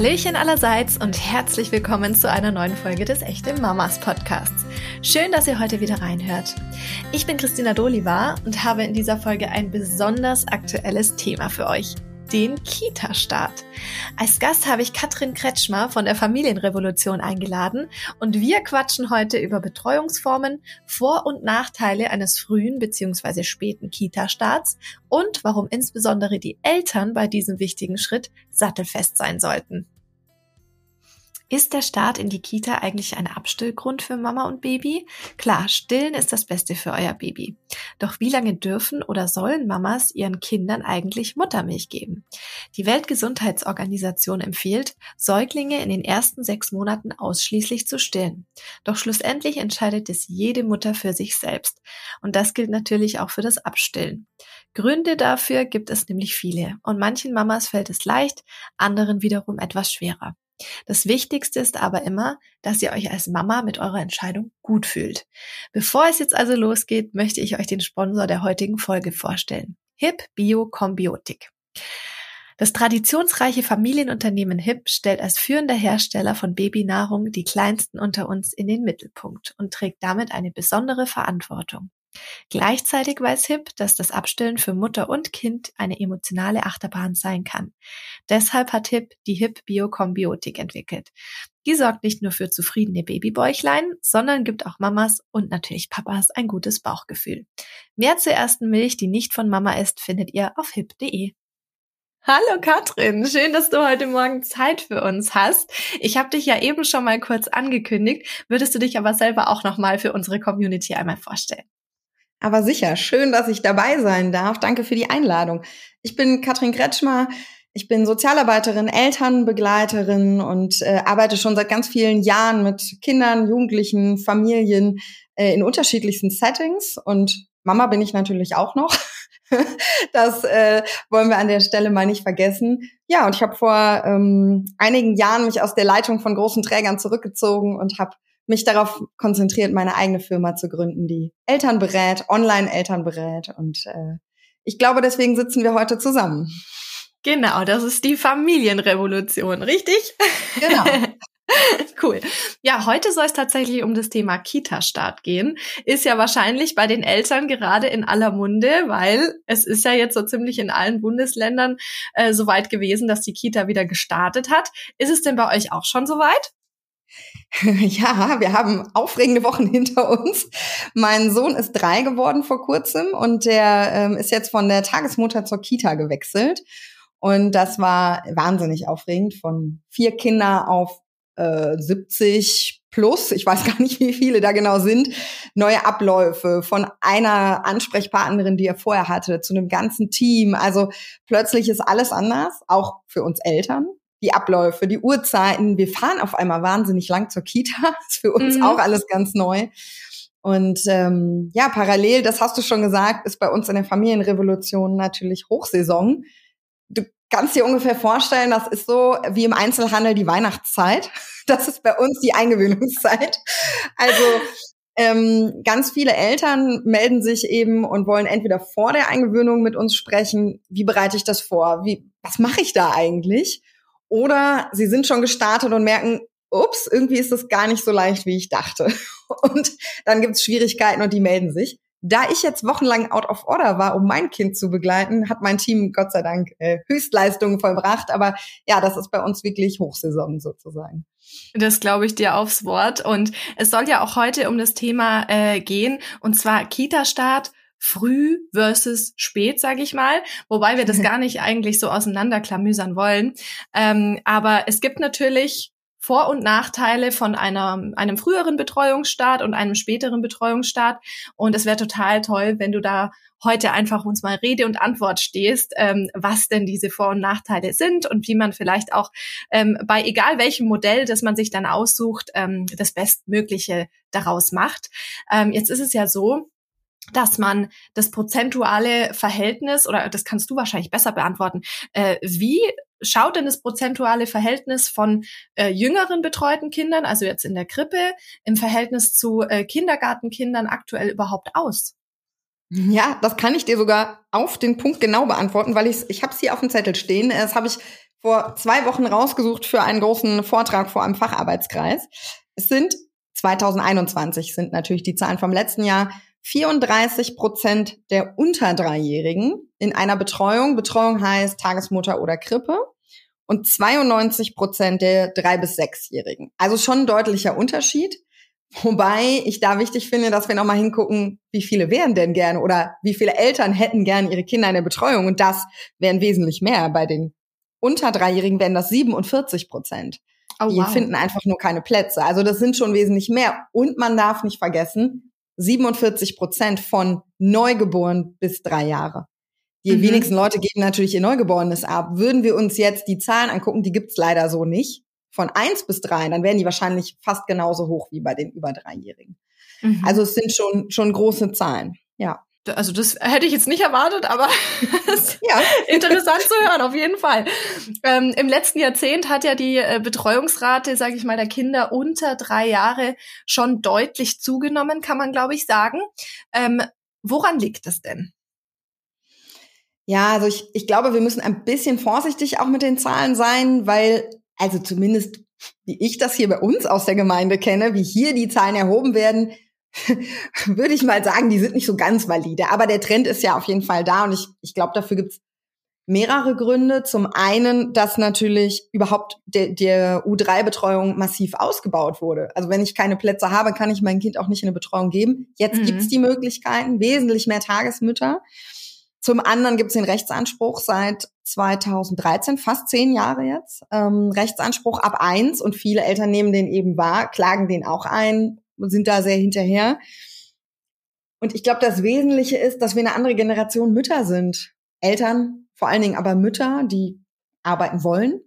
Hallöchen allerseits und herzlich willkommen zu einer neuen Folge des Echte Mamas Podcasts. Schön, dass ihr heute wieder reinhört. Ich bin Christina Doliva und habe in dieser Folge ein besonders aktuelles Thema für euch den Kita-Start. Als Gast habe ich Katrin Kretschmer von der Familienrevolution eingeladen und wir quatschen heute über Betreuungsformen, Vor- und Nachteile eines frühen bzw. späten Kita-Starts und warum insbesondere die Eltern bei diesem wichtigen Schritt sattelfest sein sollten. Ist der Start in die Kita eigentlich ein Abstillgrund für Mama und Baby? Klar, stillen ist das Beste für euer Baby. Doch wie lange dürfen oder sollen Mamas ihren Kindern eigentlich Muttermilch geben? Die Weltgesundheitsorganisation empfiehlt, Säuglinge in den ersten sechs Monaten ausschließlich zu stillen. Doch schlussendlich entscheidet es jede Mutter für sich selbst. Und das gilt natürlich auch für das Abstillen. Gründe dafür gibt es nämlich viele. Und manchen Mamas fällt es leicht, anderen wiederum etwas schwerer. Das Wichtigste ist aber immer, dass ihr euch als Mama mit eurer Entscheidung gut fühlt. Bevor es jetzt also losgeht, möchte ich euch den Sponsor der heutigen Folge vorstellen. HIP Bio Kombiotik. Das traditionsreiche Familienunternehmen HIP stellt als führender Hersteller von Babynahrung die Kleinsten unter uns in den Mittelpunkt und trägt damit eine besondere Verantwortung. Gleichzeitig weiß HIP, dass das Abstillen für Mutter und Kind eine emotionale Achterbahn sein kann. Deshalb hat HIP die HIP Biokombiotik entwickelt. Die sorgt nicht nur für zufriedene Babybäuchlein, sondern gibt auch Mamas und natürlich Papas ein gutes Bauchgefühl. Mehr zur ersten Milch, die nicht von Mama ist, findet ihr auf hip.de. Hallo Katrin, schön, dass du heute Morgen Zeit für uns hast. Ich habe dich ja eben schon mal kurz angekündigt. Würdest du dich aber selber auch noch mal für unsere Community einmal vorstellen? Aber sicher, schön, dass ich dabei sein darf. Danke für die Einladung. Ich bin Katrin Kretschmer. Ich bin Sozialarbeiterin, Elternbegleiterin und äh, arbeite schon seit ganz vielen Jahren mit Kindern, Jugendlichen, Familien äh, in unterschiedlichsten Settings. Und Mama bin ich natürlich auch noch. das äh, wollen wir an der Stelle mal nicht vergessen. Ja, und ich habe vor ähm, einigen Jahren mich aus der Leitung von großen Trägern zurückgezogen und habe mich darauf konzentriert, meine eigene Firma zu gründen, die Eltern berät, Online-Eltern berät. Und äh, ich glaube, deswegen sitzen wir heute zusammen. Genau, das ist die Familienrevolution, richtig? Genau. Cool. Ja, heute soll es tatsächlich um das Thema Kita-Start gehen. Ist ja wahrscheinlich bei den Eltern gerade in aller Munde, weil es ist ja jetzt so ziemlich in allen Bundesländern äh, so weit gewesen, dass die Kita wieder gestartet hat. Ist es denn bei euch auch schon soweit? Ja, wir haben aufregende Wochen hinter uns. Mein Sohn ist drei geworden vor kurzem und der ähm, ist jetzt von der Tagesmutter zur Kita gewechselt. Und das war wahnsinnig aufregend, von vier Kinder auf äh, 70 plus, ich weiß gar nicht, wie viele da genau sind, neue Abläufe von einer Ansprechpartnerin, die er vorher hatte, zu einem ganzen Team. Also plötzlich ist alles anders, auch für uns Eltern die Abläufe, die Uhrzeiten. Wir fahren auf einmal wahnsinnig lang zur Kita. Das ist für uns mhm. auch alles ganz neu. Und ähm, ja, parallel, das hast du schon gesagt, ist bei uns in der Familienrevolution natürlich Hochsaison. Du kannst dir ungefähr vorstellen, das ist so wie im Einzelhandel die Weihnachtszeit. Das ist bei uns die Eingewöhnungszeit. Also ähm, ganz viele Eltern melden sich eben und wollen entweder vor der Eingewöhnung mit uns sprechen, wie bereite ich das vor, wie, was mache ich da eigentlich? Oder sie sind schon gestartet und merken, ups, irgendwie ist das gar nicht so leicht, wie ich dachte. Und dann gibt es Schwierigkeiten und die melden sich. Da ich jetzt wochenlang out of order war, um mein Kind zu begleiten, hat mein Team Gott sei Dank äh, Höchstleistungen vollbracht. Aber ja, das ist bei uns wirklich Hochsaison sozusagen. Das glaube ich dir aufs Wort. Und es soll ja auch heute um das Thema äh, gehen, und zwar Kita-Start früh versus spät, sage ich mal, wobei wir das gar nicht eigentlich so auseinanderklamüsern wollen. Ähm, aber es gibt natürlich vor- und Nachteile von einer, einem früheren Betreuungsstart und einem späteren Betreuungsstart. Und es wäre total toll, wenn du da heute einfach uns mal Rede und Antwort stehst, ähm, was denn diese Vor- und Nachteile sind und wie man vielleicht auch ähm, bei egal welchem Modell, das man sich dann aussucht, ähm, das Bestmögliche daraus macht. Ähm, jetzt ist es ja so, dass man das prozentuale Verhältnis, oder das kannst du wahrscheinlich besser beantworten, äh, wie schaut denn das prozentuale Verhältnis von äh, jüngeren betreuten Kindern, also jetzt in der Krippe, im Verhältnis zu äh, Kindergartenkindern aktuell überhaupt aus? Ja, das kann ich dir sogar auf den Punkt genau beantworten, weil ich ich habe es hier auf dem Zettel stehen. Das habe ich vor zwei Wochen rausgesucht für einen großen Vortrag vor einem Facharbeitskreis. Es sind 2021 sind natürlich die Zahlen vom letzten Jahr 34 Prozent der unter Dreijährigen in einer Betreuung. Betreuung heißt Tagesmutter oder Krippe. Und 92 Prozent der drei bis sechsjährigen. Also schon ein deutlicher Unterschied. Wobei ich da wichtig finde, dass wir nochmal hingucken, wie viele wären denn gerne oder wie viele Eltern hätten gern ihre Kinder in der Betreuung. Und das wären wesentlich mehr. Bei den unter Dreijährigen wären das 47 Prozent. Oh, die wow. finden einfach nur keine Plätze. Also das sind schon wesentlich mehr. Und man darf nicht vergessen, 47 Prozent von Neugeboren bis drei Jahre. Die mhm. wenigsten Leute geben natürlich ihr Neugeborenes ab. Würden wir uns jetzt die Zahlen angucken, die gibt's leider so nicht von eins bis drei, dann wären die wahrscheinlich fast genauso hoch wie bei den über Dreijährigen. Mhm. Also es sind schon, schon große Zahlen, ja. Also das hätte ich jetzt nicht erwartet, aber ja. interessant zu hören, auf jeden Fall. Ähm, Im letzten Jahrzehnt hat ja die äh, Betreuungsrate, sage ich mal, der Kinder unter drei Jahre schon deutlich zugenommen, kann man, glaube ich, sagen. Ähm, woran liegt das denn? Ja, also ich, ich glaube, wir müssen ein bisschen vorsichtig auch mit den Zahlen sein, weil also zumindest wie ich das hier bei uns aus der Gemeinde kenne, wie hier die Zahlen erhoben werden, würde ich mal sagen, die sind nicht so ganz valide. Aber der Trend ist ja auf jeden Fall da und ich, ich glaube, dafür gibt's mehrere Gründe. Zum einen, dass natürlich überhaupt der, der U3-Betreuung massiv ausgebaut wurde. Also wenn ich keine Plätze habe, kann ich mein Kind auch nicht in eine Betreuung geben. Jetzt mhm. gibt's die Möglichkeiten, wesentlich mehr Tagesmütter. Zum anderen gibt es den Rechtsanspruch seit 2013, fast zehn Jahre jetzt. Ähm, Rechtsanspruch ab eins und viele Eltern nehmen den eben wahr, klagen den auch ein, sind da sehr hinterher. Und ich glaube, das Wesentliche ist, dass wir eine andere Generation Mütter sind. Eltern, vor allen Dingen aber Mütter, die arbeiten wollen,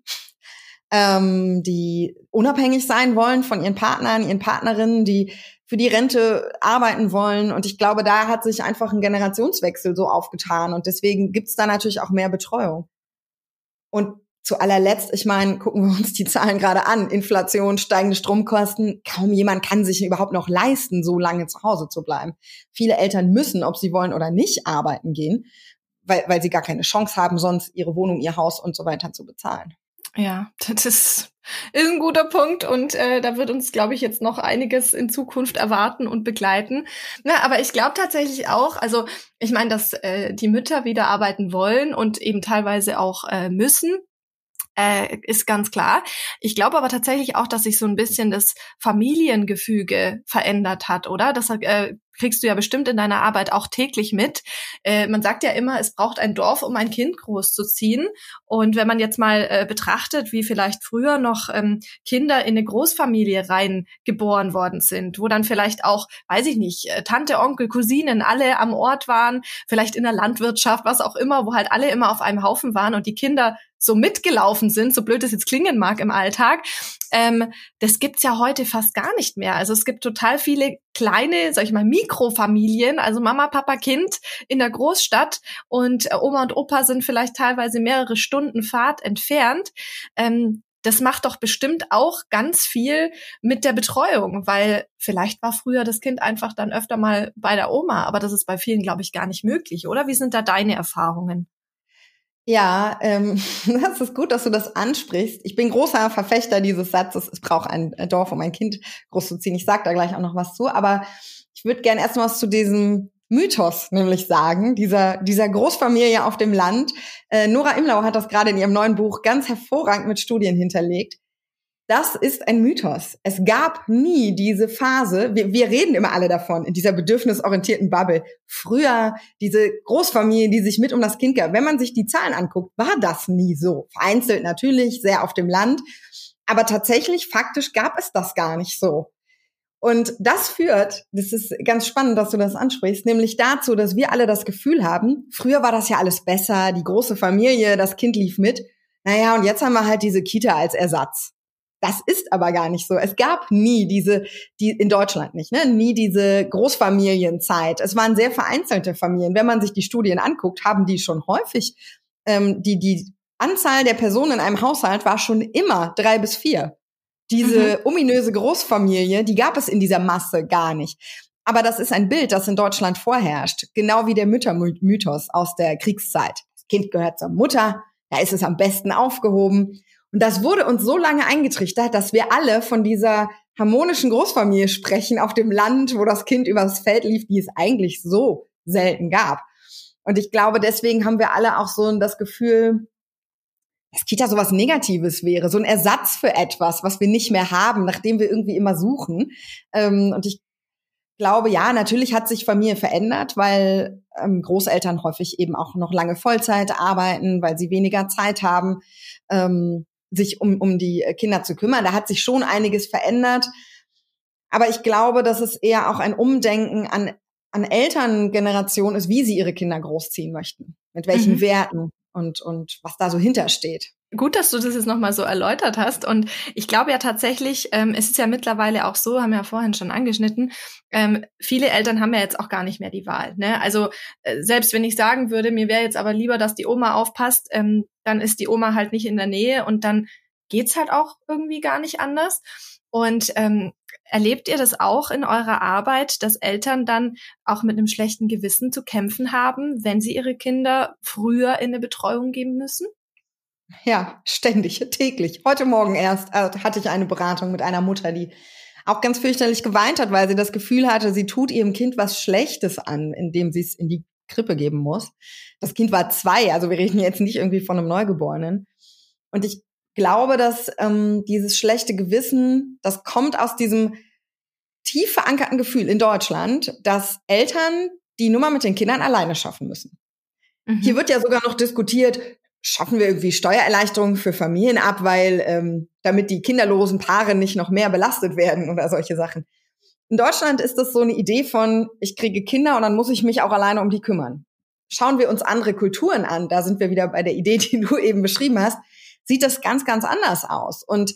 ähm, die unabhängig sein wollen von ihren Partnern, ihren Partnerinnen, die für die Rente arbeiten wollen. Und ich glaube, da hat sich einfach ein Generationswechsel so aufgetan. Und deswegen gibt's da natürlich auch mehr Betreuung. Und zu allerletzt, ich meine, gucken wir uns die Zahlen gerade an. Inflation, steigende Stromkosten. Kaum jemand kann sich überhaupt noch leisten, so lange zu Hause zu bleiben. Viele Eltern müssen, ob sie wollen oder nicht, arbeiten gehen, weil, weil sie gar keine Chance haben, sonst ihre Wohnung, ihr Haus und so weiter zu bezahlen. Ja, das ist, ist ein guter Punkt und äh, da wird uns, glaube ich, jetzt noch einiges in Zukunft erwarten und begleiten. Na, aber ich glaube tatsächlich auch, also ich meine, dass äh, die Mütter wieder arbeiten wollen und eben teilweise auch äh, müssen äh, ist ganz klar. Ich glaube aber tatsächlich auch, dass sich so ein bisschen das Familiengefüge verändert hat, oder? Das äh, kriegst du ja bestimmt in deiner Arbeit auch täglich mit. Äh, man sagt ja immer, es braucht ein Dorf, um ein Kind großzuziehen. Und wenn man jetzt mal äh, betrachtet, wie vielleicht früher noch ähm, Kinder in eine Großfamilie rein geboren worden sind, wo dann vielleicht auch, weiß ich nicht, äh, Tante, Onkel, Cousinen alle am Ort waren, vielleicht in der Landwirtschaft, was auch immer, wo halt alle immer auf einem Haufen waren und die Kinder so mitgelaufen sind, so blöd es jetzt klingen mag im Alltag, ähm, das gibt's ja heute fast gar nicht mehr. Also es gibt total viele kleine, sag ich mal, Mikrofamilien, also Mama, Papa, Kind in der Großstadt und äh, Oma und Opa sind vielleicht teilweise mehrere Stunden Fahrt entfernt. Ähm, das macht doch bestimmt auch ganz viel mit der Betreuung, weil vielleicht war früher das Kind einfach dann öfter mal bei der Oma, aber das ist bei vielen, glaube ich, gar nicht möglich, oder? Wie sind da deine Erfahrungen? Ja, ähm, das ist gut, dass du das ansprichst. Ich bin großer Verfechter dieses Satzes, es braucht ein Dorf, um ein Kind großzuziehen. Ich sage da gleich auch noch was zu, aber ich würde gerne erst mal was zu diesem Mythos nämlich sagen, dieser, dieser Großfamilie auf dem Land. Äh, Nora Imlau hat das gerade in ihrem neuen Buch ganz hervorragend mit Studien hinterlegt. Das ist ein Mythos. Es gab nie diese Phase, wir, wir reden immer alle davon, in dieser bedürfnisorientierten Bubble. Früher diese Großfamilien, die sich mit um das Kind gab. Wenn man sich die Zahlen anguckt, war das nie so. Vereinzelt natürlich, sehr auf dem Land. Aber tatsächlich, faktisch gab es das gar nicht so. Und das führt, das ist ganz spannend, dass du das ansprichst, nämlich dazu, dass wir alle das Gefühl haben, früher war das ja alles besser, die große Familie, das Kind lief mit. Naja, und jetzt haben wir halt diese Kita als Ersatz. Das ist aber gar nicht so. Es gab nie diese, die in Deutschland nicht, ne, nie diese Großfamilienzeit. Es waren sehr vereinzelte Familien. Wenn man sich die Studien anguckt, haben die schon häufig ähm, die die Anzahl der Personen in einem Haushalt war schon immer drei bis vier. Diese mhm. ominöse Großfamilie, die gab es in dieser Masse gar nicht. Aber das ist ein Bild, das in Deutschland vorherrscht, genau wie der Müttermythos aus der Kriegszeit. Das Kind gehört zur Mutter, da ist es am besten aufgehoben. Und das wurde uns so lange eingetrichtert, dass wir alle von dieser harmonischen Großfamilie sprechen auf dem Land, wo das Kind übers Feld lief, die es eigentlich so selten gab. Und ich glaube, deswegen haben wir alle auch so das Gefühl, dass Kita sowas Negatives wäre, so ein Ersatz für etwas, was wir nicht mehr haben, nachdem wir irgendwie immer suchen. Ähm, und ich glaube, ja, natürlich hat sich Familie verändert, weil ähm, Großeltern häufig eben auch noch lange Vollzeit arbeiten, weil sie weniger Zeit haben, ähm, sich um, um die Kinder zu kümmern. Da hat sich schon einiges verändert. Aber ich glaube, dass es eher auch ein Umdenken an, an Elterngeneration ist, wie sie ihre Kinder großziehen möchten, mit welchen mhm. Werten und, und was da so hintersteht. Gut, dass du das jetzt nochmal so erläutert hast. Und ich glaube ja tatsächlich, ähm, es ist ja mittlerweile auch so, haben wir ja vorhin schon angeschnitten, ähm, viele Eltern haben ja jetzt auch gar nicht mehr die Wahl. Ne? Also äh, selbst wenn ich sagen würde, mir wäre jetzt aber lieber, dass die Oma aufpasst, ähm, dann ist die Oma halt nicht in der Nähe und dann geht's halt auch irgendwie gar nicht anders. Und ähm, erlebt ihr das auch in eurer Arbeit, dass Eltern dann auch mit einem schlechten Gewissen zu kämpfen haben, wenn sie ihre Kinder früher in eine Betreuung geben müssen? Ja, ständig, täglich. Heute Morgen erst äh, hatte ich eine Beratung mit einer Mutter, die auch ganz fürchterlich geweint hat, weil sie das Gefühl hatte, sie tut ihrem Kind was Schlechtes an, indem sie es in die Krippe geben muss. Das Kind war zwei, also wir reden jetzt nicht irgendwie von einem Neugeborenen. Und ich glaube, dass ähm, dieses schlechte Gewissen, das kommt aus diesem tief verankerten Gefühl in Deutschland, dass Eltern die Nummer mit den Kindern alleine schaffen müssen. Mhm. Hier wird ja sogar noch diskutiert, schaffen wir irgendwie Steuererleichterungen für Familien ab, weil ähm, damit die kinderlosen Paare nicht noch mehr belastet werden oder solche Sachen. In Deutschland ist das so eine Idee von, ich kriege Kinder und dann muss ich mich auch alleine um die kümmern. Schauen wir uns andere Kulturen an, da sind wir wieder bei der Idee, die du eben beschrieben hast, sieht das ganz, ganz anders aus. Und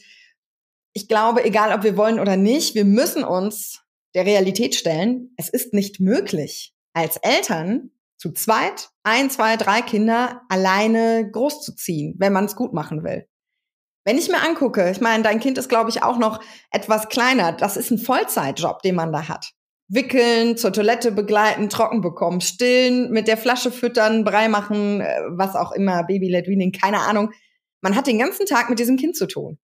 ich glaube, egal ob wir wollen oder nicht, wir müssen uns der Realität stellen, es ist nicht möglich, als Eltern zu zweit, ein, zwei, drei Kinder alleine großzuziehen, wenn man es gut machen will. Wenn ich mir angucke, ich meine, dein Kind ist, glaube ich, auch noch etwas kleiner. Das ist ein Vollzeitjob, den man da hat. Wickeln, zur Toilette begleiten, trocken bekommen, stillen, mit der Flasche füttern, Brei machen, äh, was auch immer, Baby-led keine Ahnung. Man hat den ganzen Tag mit diesem Kind zu tun.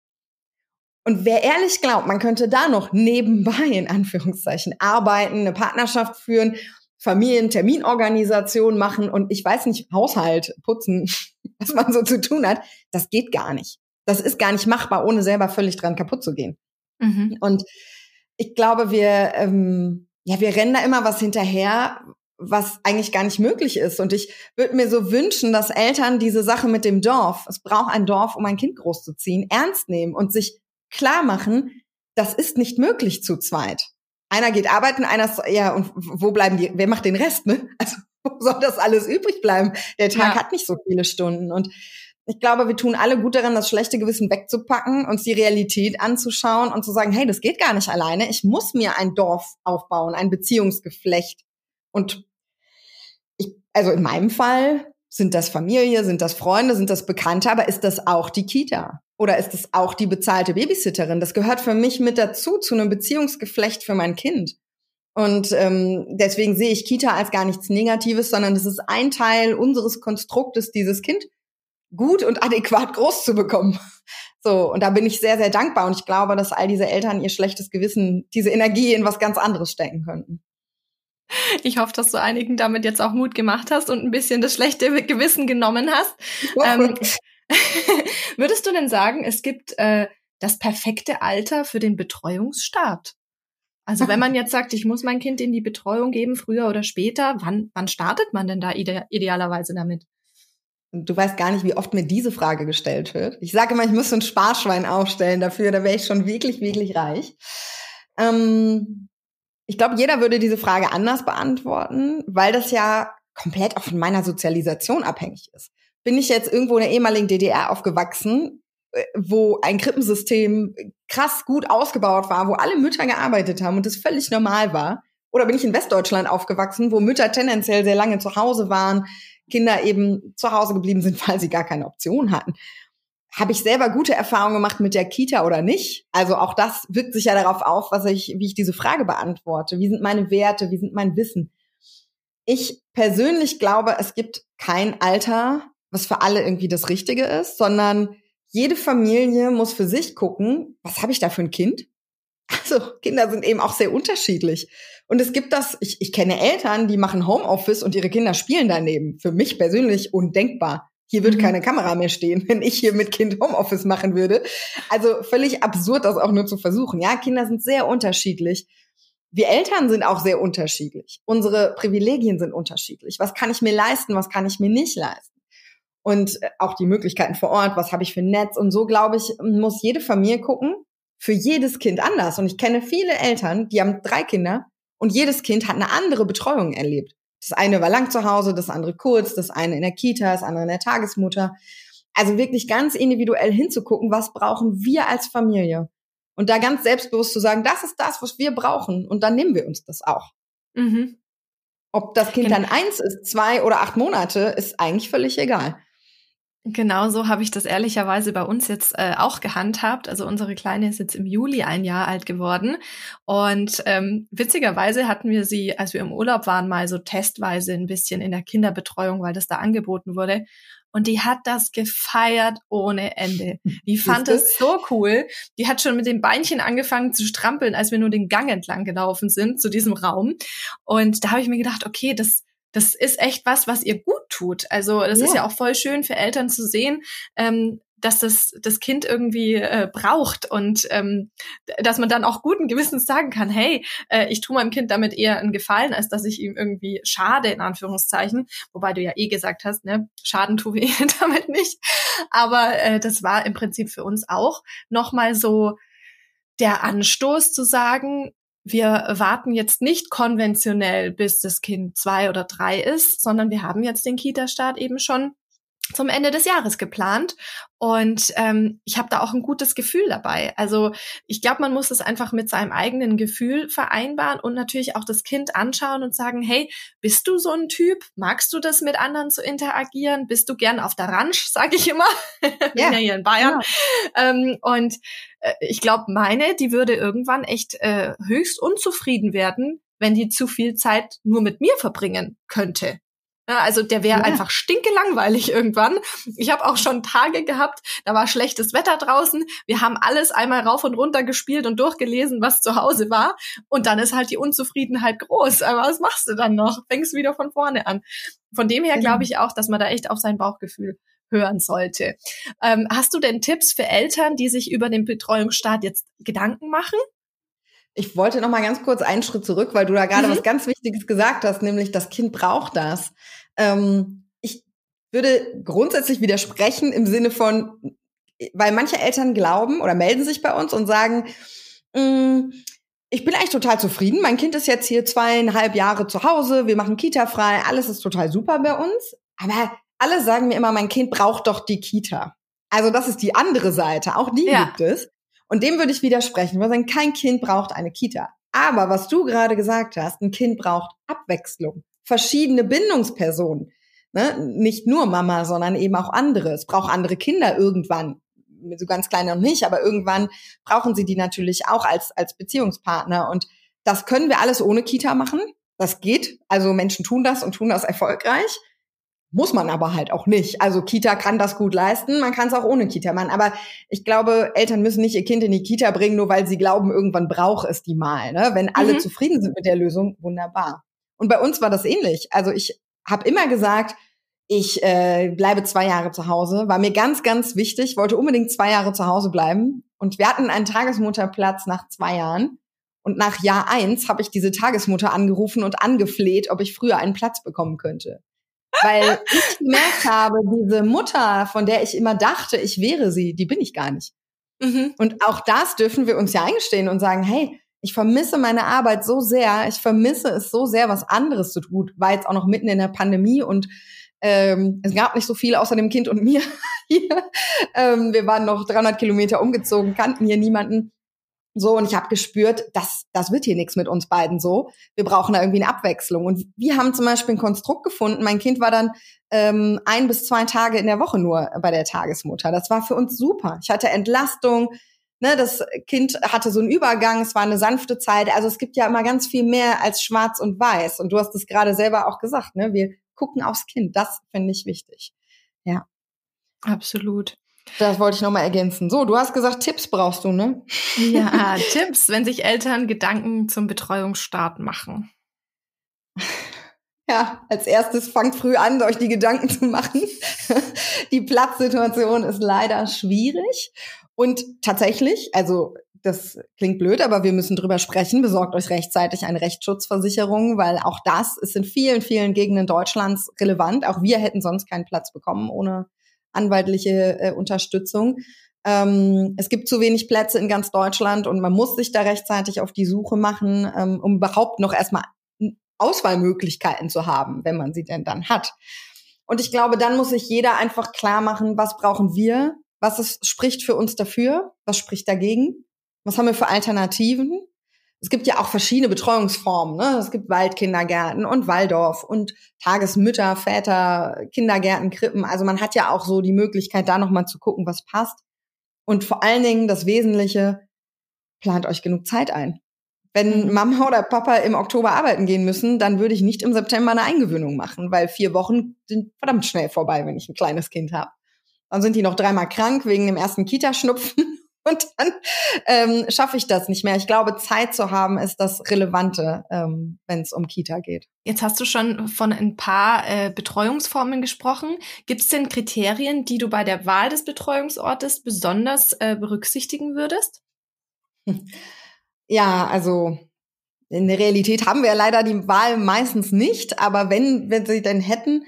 Und wer ehrlich glaubt, man könnte da noch nebenbei, in Anführungszeichen, arbeiten, eine Partnerschaft führen Familienterminorganisation machen und ich weiß nicht, Haushalt putzen, was man so zu tun hat, das geht gar nicht. Das ist gar nicht machbar, ohne selber völlig dran kaputt zu gehen. Mhm. Und ich glaube, wir, ähm, ja, wir rennen da immer was hinterher, was eigentlich gar nicht möglich ist. Und ich würde mir so wünschen, dass Eltern diese Sache mit dem Dorf, es braucht ein Dorf, um ein Kind großzuziehen, ernst nehmen und sich klar machen, das ist nicht möglich zu zweit einer geht arbeiten, einer ja, und wo bleiben die, wer macht den Rest, ne? Also, wo soll das alles übrig bleiben? Der Tag ja. hat nicht so viele Stunden und ich glaube, wir tun alle gut daran, das schlechte Gewissen wegzupacken, uns die Realität anzuschauen und zu sagen, hey, das geht gar nicht alleine. Ich muss mir ein Dorf aufbauen, ein Beziehungsgeflecht. Und ich, also in meinem Fall sind das Familie, sind das Freunde, sind das Bekannte, aber ist das auch die Kita? Oder ist es auch die bezahlte Babysitterin? Das gehört für mich mit dazu, zu einem Beziehungsgeflecht für mein Kind. Und ähm, deswegen sehe ich Kita als gar nichts Negatives, sondern es ist ein Teil unseres Konstruktes, dieses Kind gut und adäquat groß zu bekommen. So, und da bin ich sehr, sehr dankbar. Und ich glaube, dass all diese Eltern ihr schlechtes Gewissen, diese Energie in was ganz anderes stecken könnten. Ich hoffe, dass du einigen damit jetzt auch Mut gemacht hast und ein bisschen das schlechte Gewissen genommen hast. Ähm, würdest du denn sagen, es gibt äh, das perfekte Alter für den Betreuungsstart? Also wenn man jetzt sagt, ich muss mein Kind in die Betreuung geben, früher oder später, wann, wann startet man denn da ide idealerweise damit? Du weißt gar nicht, wie oft mir diese Frage gestellt wird. Ich sage immer, ich müsste ein Sparschwein aufstellen dafür, da wäre ich schon wirklich, wirklich reich. Ähm, ich glaube, jeder würde diese Frage anders beantworten, weil das ja komplett auch von meiner Sozialisation abhängig ist. Bin ich jetzt irgendwo in der ehemaligen DDR aufgewachsen, äh, wo ein Krippensystem krass gut ausgebaut war, wo alle Mütter gearbeitet haben und es völlig normal war? Oder bin ich in Westdeutschland aufgewachsen, wo Mütter tendenziell sehr lange zu Hause waren, Kinder eben zu Hause geblieben sind, weil sie gar keine Option hatten? habe ich selber gute Erfahrungen gemacht mit der Kita oder nicht? Also auch das wirkt sich ja darauf auf, was ich, wie ich diese Frage beantworte. Wie sind meine Werte? Wie sind mein Wissen? Ich persönlich glaube, es gibt kein Alter, was für alle irgendwie das Richtige ist, sondern jede Familie muss für sich gucken, was habe ich da für ein Kind? Also Kinder sind eben auch sehr unterschiedlich. Und es gibt das, ich, ich kenne Eltern, die machen Homeoffice und ihre Kinder spielen daneben. Für mich persönlich undenkbar. Hier würde mhm. keine Kamera mehr stehen, wenn ich hier mit Kind Homeoffice machen würde. Also völlig absurd, das auch nur zu versuchen. Ja, Kinder sind sehr unterschiedlich. Wir Eltern sind auch sehr unterschiedlich. Unsere Privilegien sind unterschiedlich. Was kann ich mir leisten, was kann ich mir nicht leisten? Und äh, auch die Möglichkeiten vor Ort, was habe ich für ein Netz? Und so, glaube ich, muss jede Familie gucken, für jedes Kind anders. Und ich kenne viele Eltern, die haben drei Kinder und jedes Kind hat eine andere Betreuung erlebt. Das eine war lang zu Hause, das andere kurz, das eine in der Kita, das andere in der Tagesmutter. Also wirklich ganz individuell hinzugucken, was brauchen wir als Familie? Und da ganz selbstbewusst zu sagen, das ist das, was wir brauchen. Und dann nehmen wir uns das auch. Mhm. Ob das Kind dann eins ist, zwei oder acht Monate, ist eigentlich völlig egal. Genau so habe ich das ehrlicherweise bei uns jetzt äh, auch gehandhabt. Also unsere Kleine ist jetzt im Juli ein Jahr alt geworden. Und ähm, witzigerweise hatten wir sie, als wir im Urlaub waren, mal so testweise ein bisschen in der Kinderbetreuung, weil das da angeboten wurde. Und die hat das gefeiert ohne Ende. Die fand es so cool. Die hat schon mit den Beinchen angefangen zu strampeln, als wir nur den Gang entlang gelaufen sind zu diesem Raum. Und da habe ich mir gedacht, okay, das das ist echt was, was ihr gut tut. Also das ja. ist ja auch voll schön für Eltern zu sehen, ähm, dass das das Kind irgendwie äh, braucht und ähm, dass man dann auch guten Gewissens sagen kann, hey, äh, ich tue meinem Kind damit eher einen Gefallen, als dass ich ihm irgendwie schade, in Anführungszeichen. Wobei du ja eh gesagt hast, ne, Schaden tue ich damit nicht. Aber äh, das war im Prinzip für uns auch nochmal so der Anstoß zu sagen, wir warten jetzt nicht konventionell, bis das Kind zwei oder drei ist, sondern wir haben jetzt den Kita-Start eben schon zum Ende des Jahres geplant. Und ähm, ich habe da auch ein gutes Gefühl dabei. Also ich glaube, man muss es einfach mit seinem eigenen Gefühl vereinbaren und natürlich auch das Kind anschauen und sagen, hey, bist du so ein Typ? Magst du das mit anderen zu interagieren? Bist du gern auf der Ranch, sage ich immer. Ja. ja hier in Bayern. Ja. Ähm, und äh, ich glaube, meine, die würde irgendwann echt äh, höchst unzufrieden werden, wenn die zu viel Zeit nur mit mir verbringen könnte. Ja, also der wäre ja. einfach stinkelangweilig irgendwann. Ich habe auch schon Tage gehabt, da war schlechtes Wetter draußen. Wir haben alles einmal rauf und runter gespielt und durchgelesen, was zu Hause war. Und dann ist halt die Unzufriedenheit groß. Aber was machst du dann noch? Fängst wieder von vorne an. Von dem her glaube ich auch, dass man da echt auf sein Bauchgefühl hören sollte. Ähm, hast du denn Tipps für Eltern, die sich über den Betreuungsstart jetzt Gedanken machen? Ich wollte noch mal ganz kurz einen Schritt zurück, weil du da gerade mhm. was ganz Wichtiges gesagt hast, nämlich das Kind braucht das. Ähm, ich würde grundsätzlich widersprechen im Sinne von, weil manche Eltern glauben oder melden sich bei uns und sagen, mm, ich bin eigentlich total zufrieden. Mein Kind ist jetzt hier zweieinhalb Jahre zu Hause. Wir machen Kita frei. Alles ist total super bei uns. Aber alle sagen mir immer, mein Kind braucht doch die Kita. Also das ist die andere Seite. Auch die ja. gibt es. Und dem würde ich widersprechen. weil sagen, kein Kind braucht eine Kita. Aber was du gerade gesagt hast, ein Kind braucht Abwechslung, verschiedene Bindungspersonen. Ne? Nicht nur Mama, sondern eben auch andere. Es braucht andere Kinder irgendwann. So ganz kleine noch nicht, aber irgendwann brauchen sie die natürlich auch als, als Beziehungspartner. Und das können wir alles ohne Kita machen. Das geht. Also Menschen tun das und tun das erfolgreich. Muss man aber halt auch nicht. Also Kita kann das gut leisten, man kann es auch ohne Kita machen. Aber ich glaube, Eltern müssen nicht ihr Kind in die Kita bringen, nur weil sie glauben, irgendwann braucht es die mal. Ne? Wenn alle mhm. zufrieden sind mit der Lösung, wunderbar. Und bei uns war das ähnlich. Also ich habe immer gesagt, ich äh, bleibe zwei Jahre zu Hause. War mir ganz, ganz wichtig, wollte unbedingt zwei Jahre zu Hause bleiben. Und wir hatten einen Tagesmutterplatz nach zwei Jahren. Und nach Jahr eins habe ich diese Tagesmutter angerufen und angefleht, ob ich früher einen Platz bekommen könnte weil ich gemerkt habe, diese Mutter, von der ich immer dachte, ich wäre sie, die bin ich gar nicht. Mhm. Und auch das dürfen wir uns ja eingestehen und sagen, hey, ich vermisse meine Arbeit so sehr, ich vermisse es so sehr, was anderes zu tun. War jetzt auch noch mitten in der Pandemie und ähm, es gab nicht so viel außer dem Kind und mir hier. Ähm, wir waren noch 300 Kilometer umgezogen, kannten hier niemanden. So, und ich habe gespürt, das, das wird hier nichts mit uns beiden so. Wir brauchen da irgendwie eine Abwechslung. Und wir haben zum Beispiel ein Konstrukt gefunden. Mein Kind war dann ähm, ein bis zwei Tage in der Woche nur bei der Tagesmutter. Das war für uns super. Ich hatte Entlastung. Ne, das Kind hatte so einen Übergang, es war eine sanfte Zeit. Also es gibt ja immer ganz viel mehr als schwarz und weiß. Und du hast es gerade selber auch gesagt, ne? Wir gucken aufs Kind. Das finde ich wichtig. Ja. Absolut. Das wollte ich nochmal ergänzen. So, du hast gesagt, Tipps brauchst du, ne? Ja, Tipps, wenn sich Eltern Gedanken zum Betreuungsstart machen. Ja, als erstes fangt früh an, euch die Gedanken zu machen. die Platzsituation ist leider schwierig. Und tatsächlich, also das klingt blöd, aber wir müssen drüber sprechen. Besorgt euch rechtzeitig eine Rechtsschutzversicherung, weil auch das ist in vielen, vielen Gegenden Deutschlands relevant. Auch wir hätten sonst keinen Platz bekommen ohne anwaltliche äh, Unterstützung. Ähm, es gibt zu wenig Plätze in ganz Deutschland und man muss sich da rechtzeitig auf die Suche machen, ähm, um überhaupt noch erstmal Auswahlmöglichkeiten zu haben, wenn man sie denn dann hat. Und ich glaube, dann muss sich jeder einfach klar machen, was brauchen wir, was ist, spricht für uns dafür, was spricht dagegen, was haben wir für Alternativen. Es gibt ja auch verschiedene Betreuungsformen. Ne? Es gibt Waldkindergärten und Waldorf und Tagesmütter, Väter, Kindergärten, Krippen. Also man hat ja auch so die Möglichkeit, da nochmal zu gucken, was passt. Und vor allen Dingen das Wesentliche, plant euch genug Zeit ein. Wenn mhm. Mama oder Papa im Oktober arbeiten gehen müssen, dann würde ich nicht im September eine Eingewöhnung machen, weil vier Wochen sind verdammt schnell vorbei, wenn ich ein kleines Kind habe. Dann sind die noch dreimal krank wegen dem ersten Kita-Schnupfen und dann ähm, schaffe ich das nicht mehr. Ich glaube, Zeit zu haben ist das Relevante, ähm, wenn es um Kita geht. Jetzt hast du schon von ein paar äh, Betreuungsformen gesprochen. Gibt es denn Kriterien, die du bei der Wahl des Betreuungsortes besonders äh, berücksichtigen würdest? Ja, also in der Realität haben wir ja leider die Wahl meistens nicht, aber wenn, wenn sie denn hätten,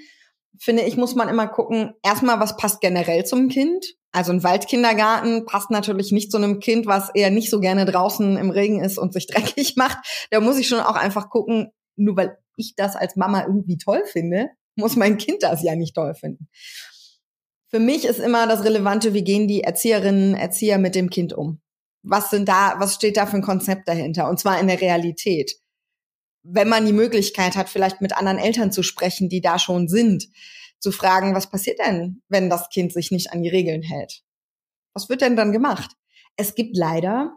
finde ich, muss man immer gucken, erstmal, was passt generell zum Kind. Also ein Waldkindergarten passt natürlich nicht zu einem Kind, was eher nicht so gerne draußen im Regen ist und sich dreckig macht. Da muss ich schon auch einfach gucken, nur weil ich das als Mama irgendwie toll finde, muss mein Kind das ja nicht toll finden. Für mich ist immer das Relevante, wie gehen die Erzieherinnen, Erzieher mit dem Kind um was sind da, was steht da für ein Konzept dahinter? Und zwar in der Realität. Wenn man die Möglichkeit hat, vielleicht mit anderen Eltern zu sprechen, die da schon sind, zu fragen, was passiert denn, wenn das Kind sich nicht an die Regeln hält? Was wird denn dann gemacht? Es gibt leider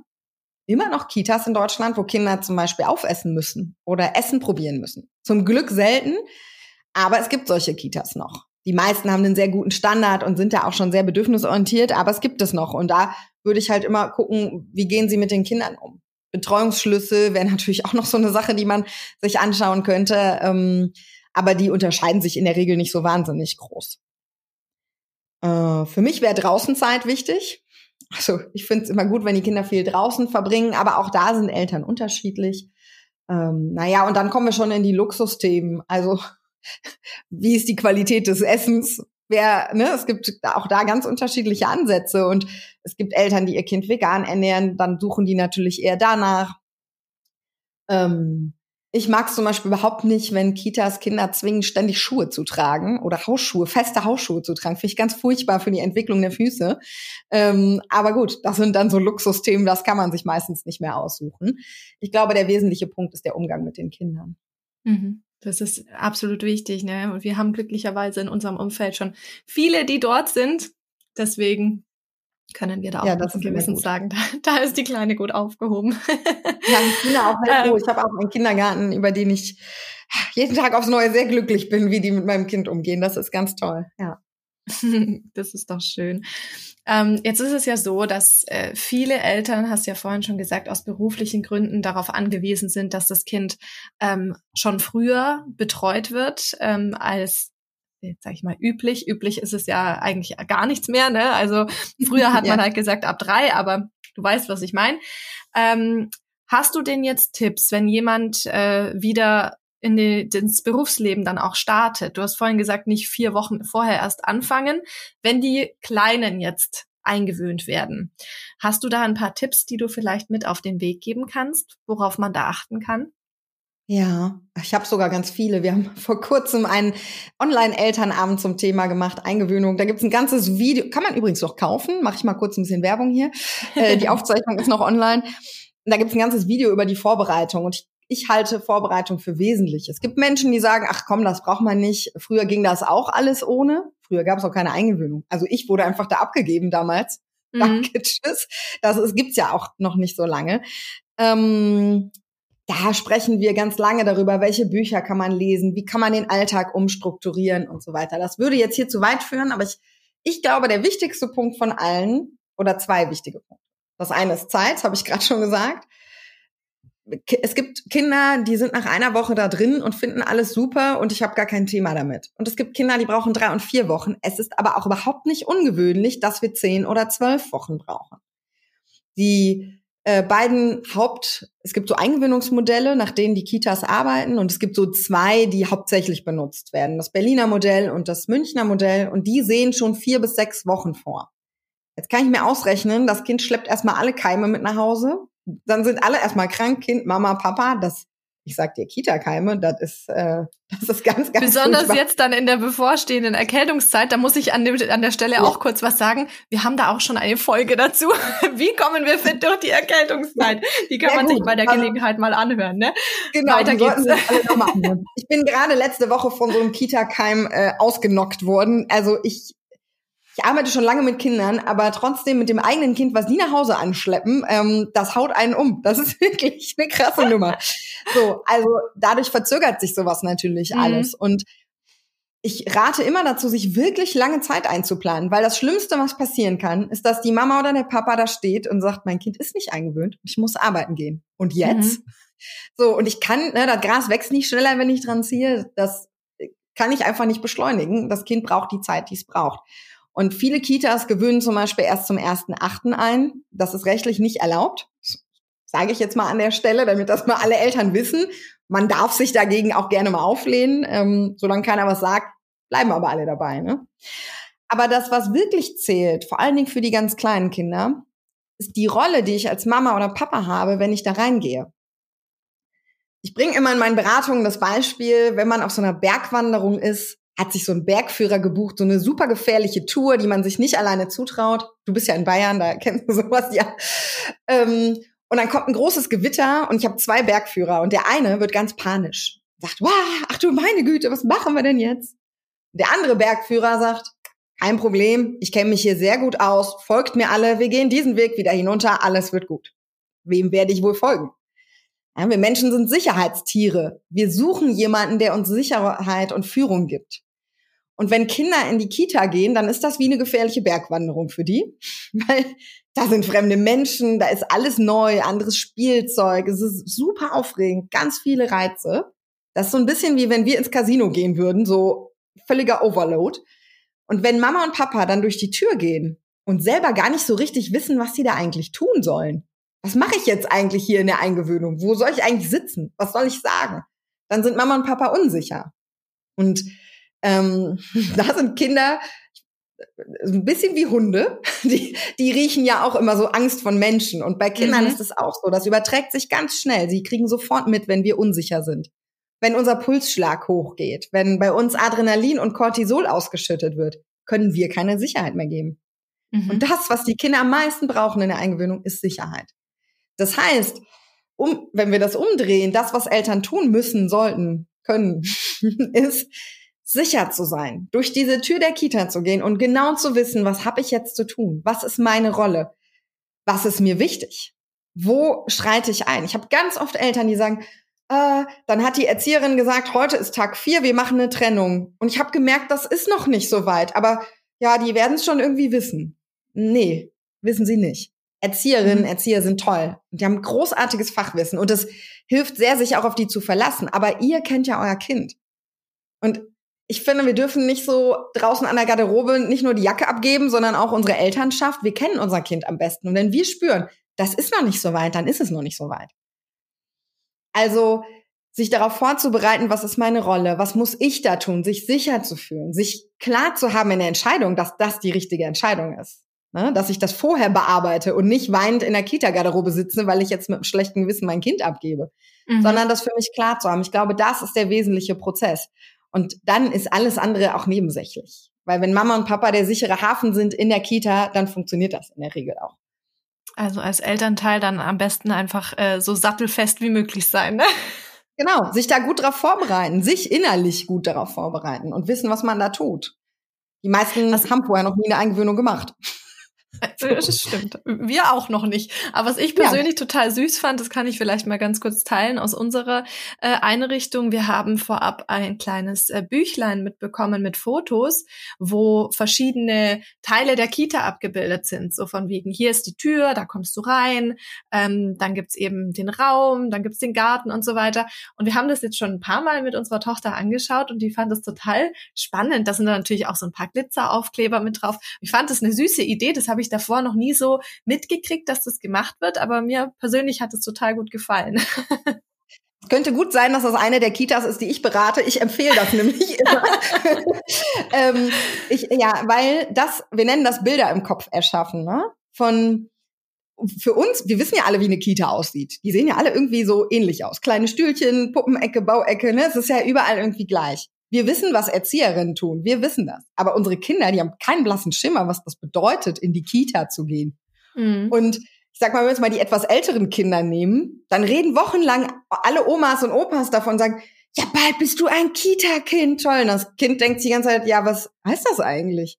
immer noch Kitas in Deutschland, wo Kinder zum Beispiel aufessen müssen oder Essen probieren müssen. Zum Glück selten, aber es gibt solche Kitas noch. Die meisten haben einen sehr guten Standard und sind da auch schon sehr bedürfnisorientiert, aber es gibt es noch. Und da würde ich halt immer gucken, wie gehen sie mit den Kindern um. Betreuungsschlüssel wäre natürlich auch noch so eine Sache, die man sich anschauen könnte. Ähm, aber die unterscheiden sich in der Regel nicht so wahnsinnig groß. Äh, für mich wäre Draußenzeit wichtig. Also ich finde es immer gut, wenn die Kinder viel draußen verbringen, aber auch da sind Eltern unterschiedlich. Ähm, naja, und dann kommen wir schon in die Luxusthemen. Also wie ist die Qualität des Essens? Wer, ne, es gibt auch da ganz unterschiedliche Ansätze und es gibt Eltern, die ihr Kind vegan ernähren, dann suchen die natürlich eher danach. Ähm, ich mag es zum Beispiel überhaupt nicht, wenn Kitas Kinder zwingen, ständig Schuhe zu tragen oder Hausschuhe, feste Hausschuhe zu tragen. Finde ich ganz furchtbar für die Entwicklung der Füße. Ähm, aber gut, das sind dann so Luxusthemen, das kann man sich meistens nicht mehr aussuchen. Ich glaube, der wesentliche Punkt ist der Umgang mit den Kindern. Mhm. Das ist absolut wichtig, ne? Und wir haben glücklicherweise in unserem Umfeld schon viele, die dort sind. Deswegen können wir da auch ja, das Gewissen sagen, da, da ist die Kleine gut aufgehoben. ja, ich bin auch froh. Ähm. Ich habe auch einen Kindergarten, über den ich jeden Tag aufs Neue sehr glücklich bin, wie die mit meinem Kind umgehen. Das ist ganz toll, ja. das ist doch schön. Ähm, jetzt ist es ja so, dass äh, viele Eltern, hast du ja vorhin schon gesagt, aus beruflichen Gründen darauf angewiesen sind, dass das Kind ähm, schon früher betreut wird ähm, als jetzt sage ich mal üblich. Üblich ist es ja eigentlich gar nichts mehr. Ne? Also früher hat ja. man halt gesagt ab drei, aber du weißt, was ich meine. Ähm, hast du denn jetzt Tipps, wenn jemand äh, wieder in die, ins Berufsleben dann auch startet. Du hast vorhin gesagt, nicht vier Wochen vorher erst anfangen. Wenn die Kleinen jetzt eingewöhnt werden, hast du da ein paar Tipps, die du vielleicht mit auf den Weg geben kannst, worauf man da achten kann? Ja, ich habe sogar ganz viele. Wir haben vor kurzem einen Online-Elternabend zum Thema gemacht, Eingewöhnung. Da gibt's ein ganzes Video, kann man übrigens noch kaufen, mache ich mal kurz ein bisschen Werbung hier. Äh, die Aufzeichnung ist noch online. Da gibt's ein ganzes Video über die Vorbereitung. Und ich ich halte Vorbereitung für wesentlich. Es gibt Menschen, die sagen, ach komm, das braucht man nicht. Früher ging das auch alles ohne. Früher gab es auch keine Eingewöhnung. Also ich wurde einfach da abgegeben damals. Mhm. Danke, tschüss. Das ist, gibt's ja auch noch nicht so lange. Ähm, da sprechen wir ganz lange darüber, welche Bücher kann man lesen, wie kann man den Alltag umstrukturieren und so weiter. Das würde jetzt hier zu weit führen, aber ich, ich glaube, der wichtigste Punkt von allen oder zwei wichtige Punkte. Das eine ist Zeit, das habe ich gerade schon gesagt. Es gibt Kinder, die sind nach einer Woche da drin und finden alles super und ich habe gar kein Thema damit. Und es gibt Kinder, die brauchen drei und vier Wochen. Es ist aber auch überhaupt nicht ungewöhnlich, dass wir zehn oder zwölf Wochen brauchen. Die äh, beiden Haupt, es gibt so Eingewöhnungsmodelle, nach denen die Kitas arbeiten und es gibt so zwei, die hauptsächlich benutzt werden. Das Berliner Modell und das Münchner Modell und die sehen schon vier bis sechs Wochen vor. Jetzt kann ich mir ausrechnen, das Kind schleppt erstmal alle Keime mit nach Hause. Dann sind alle erstmal krank, Kind, Mama, Papa. Das ich sag dir Kita-Keime, das ist, äh, das ist ganz, ganz Besonders furchtbar. jetzt dann in der bevorstehenden Erkältungszeit, da muss ich an, dem, an der Stelle ja. auch kurz was sagen. Wir haben da auch schon eine Folge dazu. Wie kommen wir fit durch die Erkältungszeit? Die kann Sehr man gut. sich bei der also Gelegenheit mal anhören, ne? Genau, Weiter geht's. Ich bin gerade letzte Woche von so einem Kita-Keim äh, ausgenockt worden. Also ich ich arbeite schon lange mit Kindern, aber trotzdem mit dem eigenen Kind, was die nach Hause anschleppen, ähm, das haut einen um. Das ist wirklich eine krasse Nummer. So, also dadurch verzögert sich sowas natürlich mhm. alles. Und ich rate immer dazu, sich wirklich lange Zeit einzuplanen, weil das Schlimmste, was passieren kann, ist, dass die Mama oder der Papa da steht und sagt, mein Kind ist nicht eingewöhnt, ich muss arbeiten gehen. Und jetzt? Mhm. So, und ich kann, ne, das Gras wächst nicht schneller, wenn ich dran ziehe. Das kann ich einfach nicht beschleunigen. Das Kind braucht die Zeit, die es braucht. Und viele Kitas gewöhnen zum Beispiel erst zum 1.8. ein. Das ist rechtlich nicht erlaubt. Sage ich jetzt mal an der Stelle, damit das mal alle Eltern wissen. Man darf sich dagegen auch gerne mal auflehnen. Ähm, solange keiner was sagt, bleiben aber alle dabei. Ne? Aber das, was wirklich zählt, vor allen Dingen für die ganz kleinen Kinder, ist die Rolle, die ich als Mama oder Papa habe, wenn ich da reingehe. Ich bringe immer in meinen Beratungen das Beispiel, wenn man auf so einer Bergwanderung ist hat sich so ein Bergführer gebucht, so eine super gefährliche Tour, die man sich nicht alleine zutraut. Du bist ja in Bayern, da kennst du sowas ja. Ähm, und dann kommt ein großes Gewitter und ich habe zwei Bergführer und der eine wird ganz panisch. Sagt, wow, ach du meine Güte, was machen wir denn jetzt? Der andere Bergführer sagt, kein Problem, ich kenne mich hier sehr gut aus, folgt mir alle, wir gehen diesen Weg wieder hinunter, alles wird gut. Wem werde ich wohl folgen? Ja, wir Menschen sind Sicherheitstiere. Wir suchen jemanden, der uns Sicherheit und Führung gibt. Und wenn Kinder in die Kita gehen, dann ist das wie eine gefährliche Bergwanderung für die, weil da sind fremde Menschen, da ist alles neu, anderes Spielzeug, es ist super aufregend, ganz viele Reize. Das ist so ein bisschen wie wenn wir ins Casino gehen würden, so völliger Overload. Und wenn Mama und Papa dann durch die Tür gehen und selber gar nicht so richtig wissen, was sie da eigentlich tun sollen. Was mache ich jetzt eigentlich hier in der Eingewöhnung? Wo soll ich eigentlich sitzen? Was soll ich sagen? Dann sind Mama und Papa unsicher. Und ähm, da sind Kinder ein bisschen wie Hunde, die, die riechen ja auch immer so Angst von Menschen. Und bei Kindern mhm. ist es auch so. Das überträgt sich ganz schnell. Sie kriegen sofort mit, wenn wir unsicher sind. Wenn unser Pulsschlag hochgeht, wenn bei uns Adrenalin und Cortisol ausgeschüttet wird, können wir keine Sicherheit mehr geben. Mhm. Und das, was die Kinder am meisten brauchen in der Eingewöhnung, ist Sicherheit. Das heißt, um, wenn wir das umdrehen, das, was Eltern tun müssen, sollten, können, ist, sicher zu sein, durch diese Tür der Kita zu gehen und genau zu wissen, was habe ich jetzt zu tun? Was ist meine Rolle? Was ist mir wichtig? Wo schreite ich ein? Ich habe ganz oft Eltern, die sagen, äh, dann hat die Erzieherin gesagt, heute ist Tag vier, wir machen eine Trennung. Und ich habe gemerkt, das ist noch nicht so weit. Aber ja, die werden es schon irgendwie wissen. Nee, wissen sie nicht. Erzieherinnen, mhm. Erzieher sind toll. Und die haben großartiges Fachwissen. Und es hilft sehr, sich auch auf die zu verlassen. Aber ihr kennt ja euer Kind. Und ich finde, wir dürfen nicht so draußen an der Garderobe nicht nur die Jacke abgeben, sondern auch unsere Elternschaft. Wir kennen unser Kind am besten. Und wenn wir spüren, das ist noch nicht so weit, dann ist es noch nicht so weit. Also sich darauf vorzubereiten, was ist meine Rolle, was muss ich da tun, sich sicher zu fühlen, sich klar zu haben in der Entscheidung, dass das die richtige Entscheidung ist. Ne? Dass ich das vorher bearbeite und nicht weinend in der Kita-Garderobe sitze, weil ich jetzt mit einem schlechten Gewissen mein Kind abgebe. Mhm. Sondern das für mich klar zu haben. Ich glaube, das ist der wesentliche Prozess. Und dann ist alles andere auch nebensächlich. Weil wenn Mama und Papa der sichere Hafen sind in der Kita, dann funktioniert das in der Regel auch. Also als Elternteil dann am besten einfach äh, so sattelfest wie möglich sein, ne? Genau, sich da gut darauf vorbereiten, sich innerlich gut darauf vorbereiten und wissen, was man da tut. Die meisten was, haben vorher noch nie eine Eingewöhnung gemacht. Das stimmt. Wir auch noch nicht. Aber was ich persönlich ja. total süß fand, das kann ich vielleicht mal ganz kurz teilen aus unserer äh, Einrichtung. Wir haben vorab ein kleines äh, Büchlein mitbekommen mit Fotos, wo verschiedene Teile der Kita abgebildet sind. So von wegen, hier ist die Tür, da kommst du rein, ähm, dann gibt's eben den Raum, dann gibt's den Garten und so weiter. Und wir haben das jetzt schon ein paar Mal mit unserer Tochter angeschaut und die fand das total spannend. Da sind dann natürlich auch so ein paar Glitzeraufkleber mit drauf. Ich fand das eine süße Idee, das habe ich davor noch nie so mitgekriegt, dass das gemacht wird, aber mir persönlich hat es total gut gefallen. Es könnte gut sein, dass das eine der Kitas ist, die ich berate. Ich empfehle das nämlich immer. ähm, ich, ja, weil das, wir nennen das Bilder im Kopf erschaffen, ne? Von für uns, wir wissen ja alle, wie eine Kita aussieht. Die sehen ja alle irgendwie so ähnlich aus. Kleine Stühlchen, Puppenecke, Bauecke, ne? Es ist ja überall irgendwie gleich. Wir wissen, was Erzieherinnen tun. Wir wissen das. Aber unsere Kinder, die haben keinen blassen Schimmer, was das bedeutet, in die Kita zu gehen. Mhm. Und ich sag mal, wenn wir jetzt mal die etwas älteren Kinder nehmen, dann reden wochenlang alle Omas und Opas davon und sagen, ja, bald bist du ein Kita-Kind. Toll. Und das Kind denkt die ganze Zeit, ja, was heißt das eigentlich?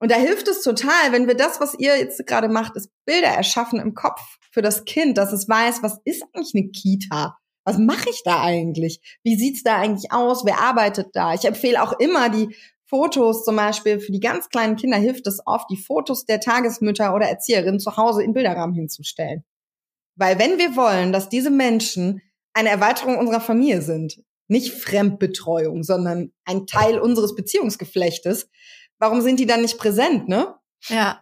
Und da hilft es total, wenn wir das, was ihr jetzt gerade macht, ist Bilder erschaffen im Kopf für das Kind, dass es weiß, was ist eigentlich eine Kita? Was mache ich da eigentlich? Wie sieht's da eigentlich aus? Wer arbeitet da? Ich empfehle auch immer die Fotos zum Beispiel für die ganz kleinen Kinder hilft es oft, die Fotos der Tagesmütter oder Erzieherinnen zu Hause in Bilderrahmen hinzustellen. Weil wenn wir wollen, dass diese Menschen eine Erweiterung unserer Familie sind, nicht Fremdbetreuung, sondern ein Teil unseres Beziehungsgeflechtes, warum sind die dann nicht präsent, ne? Ja.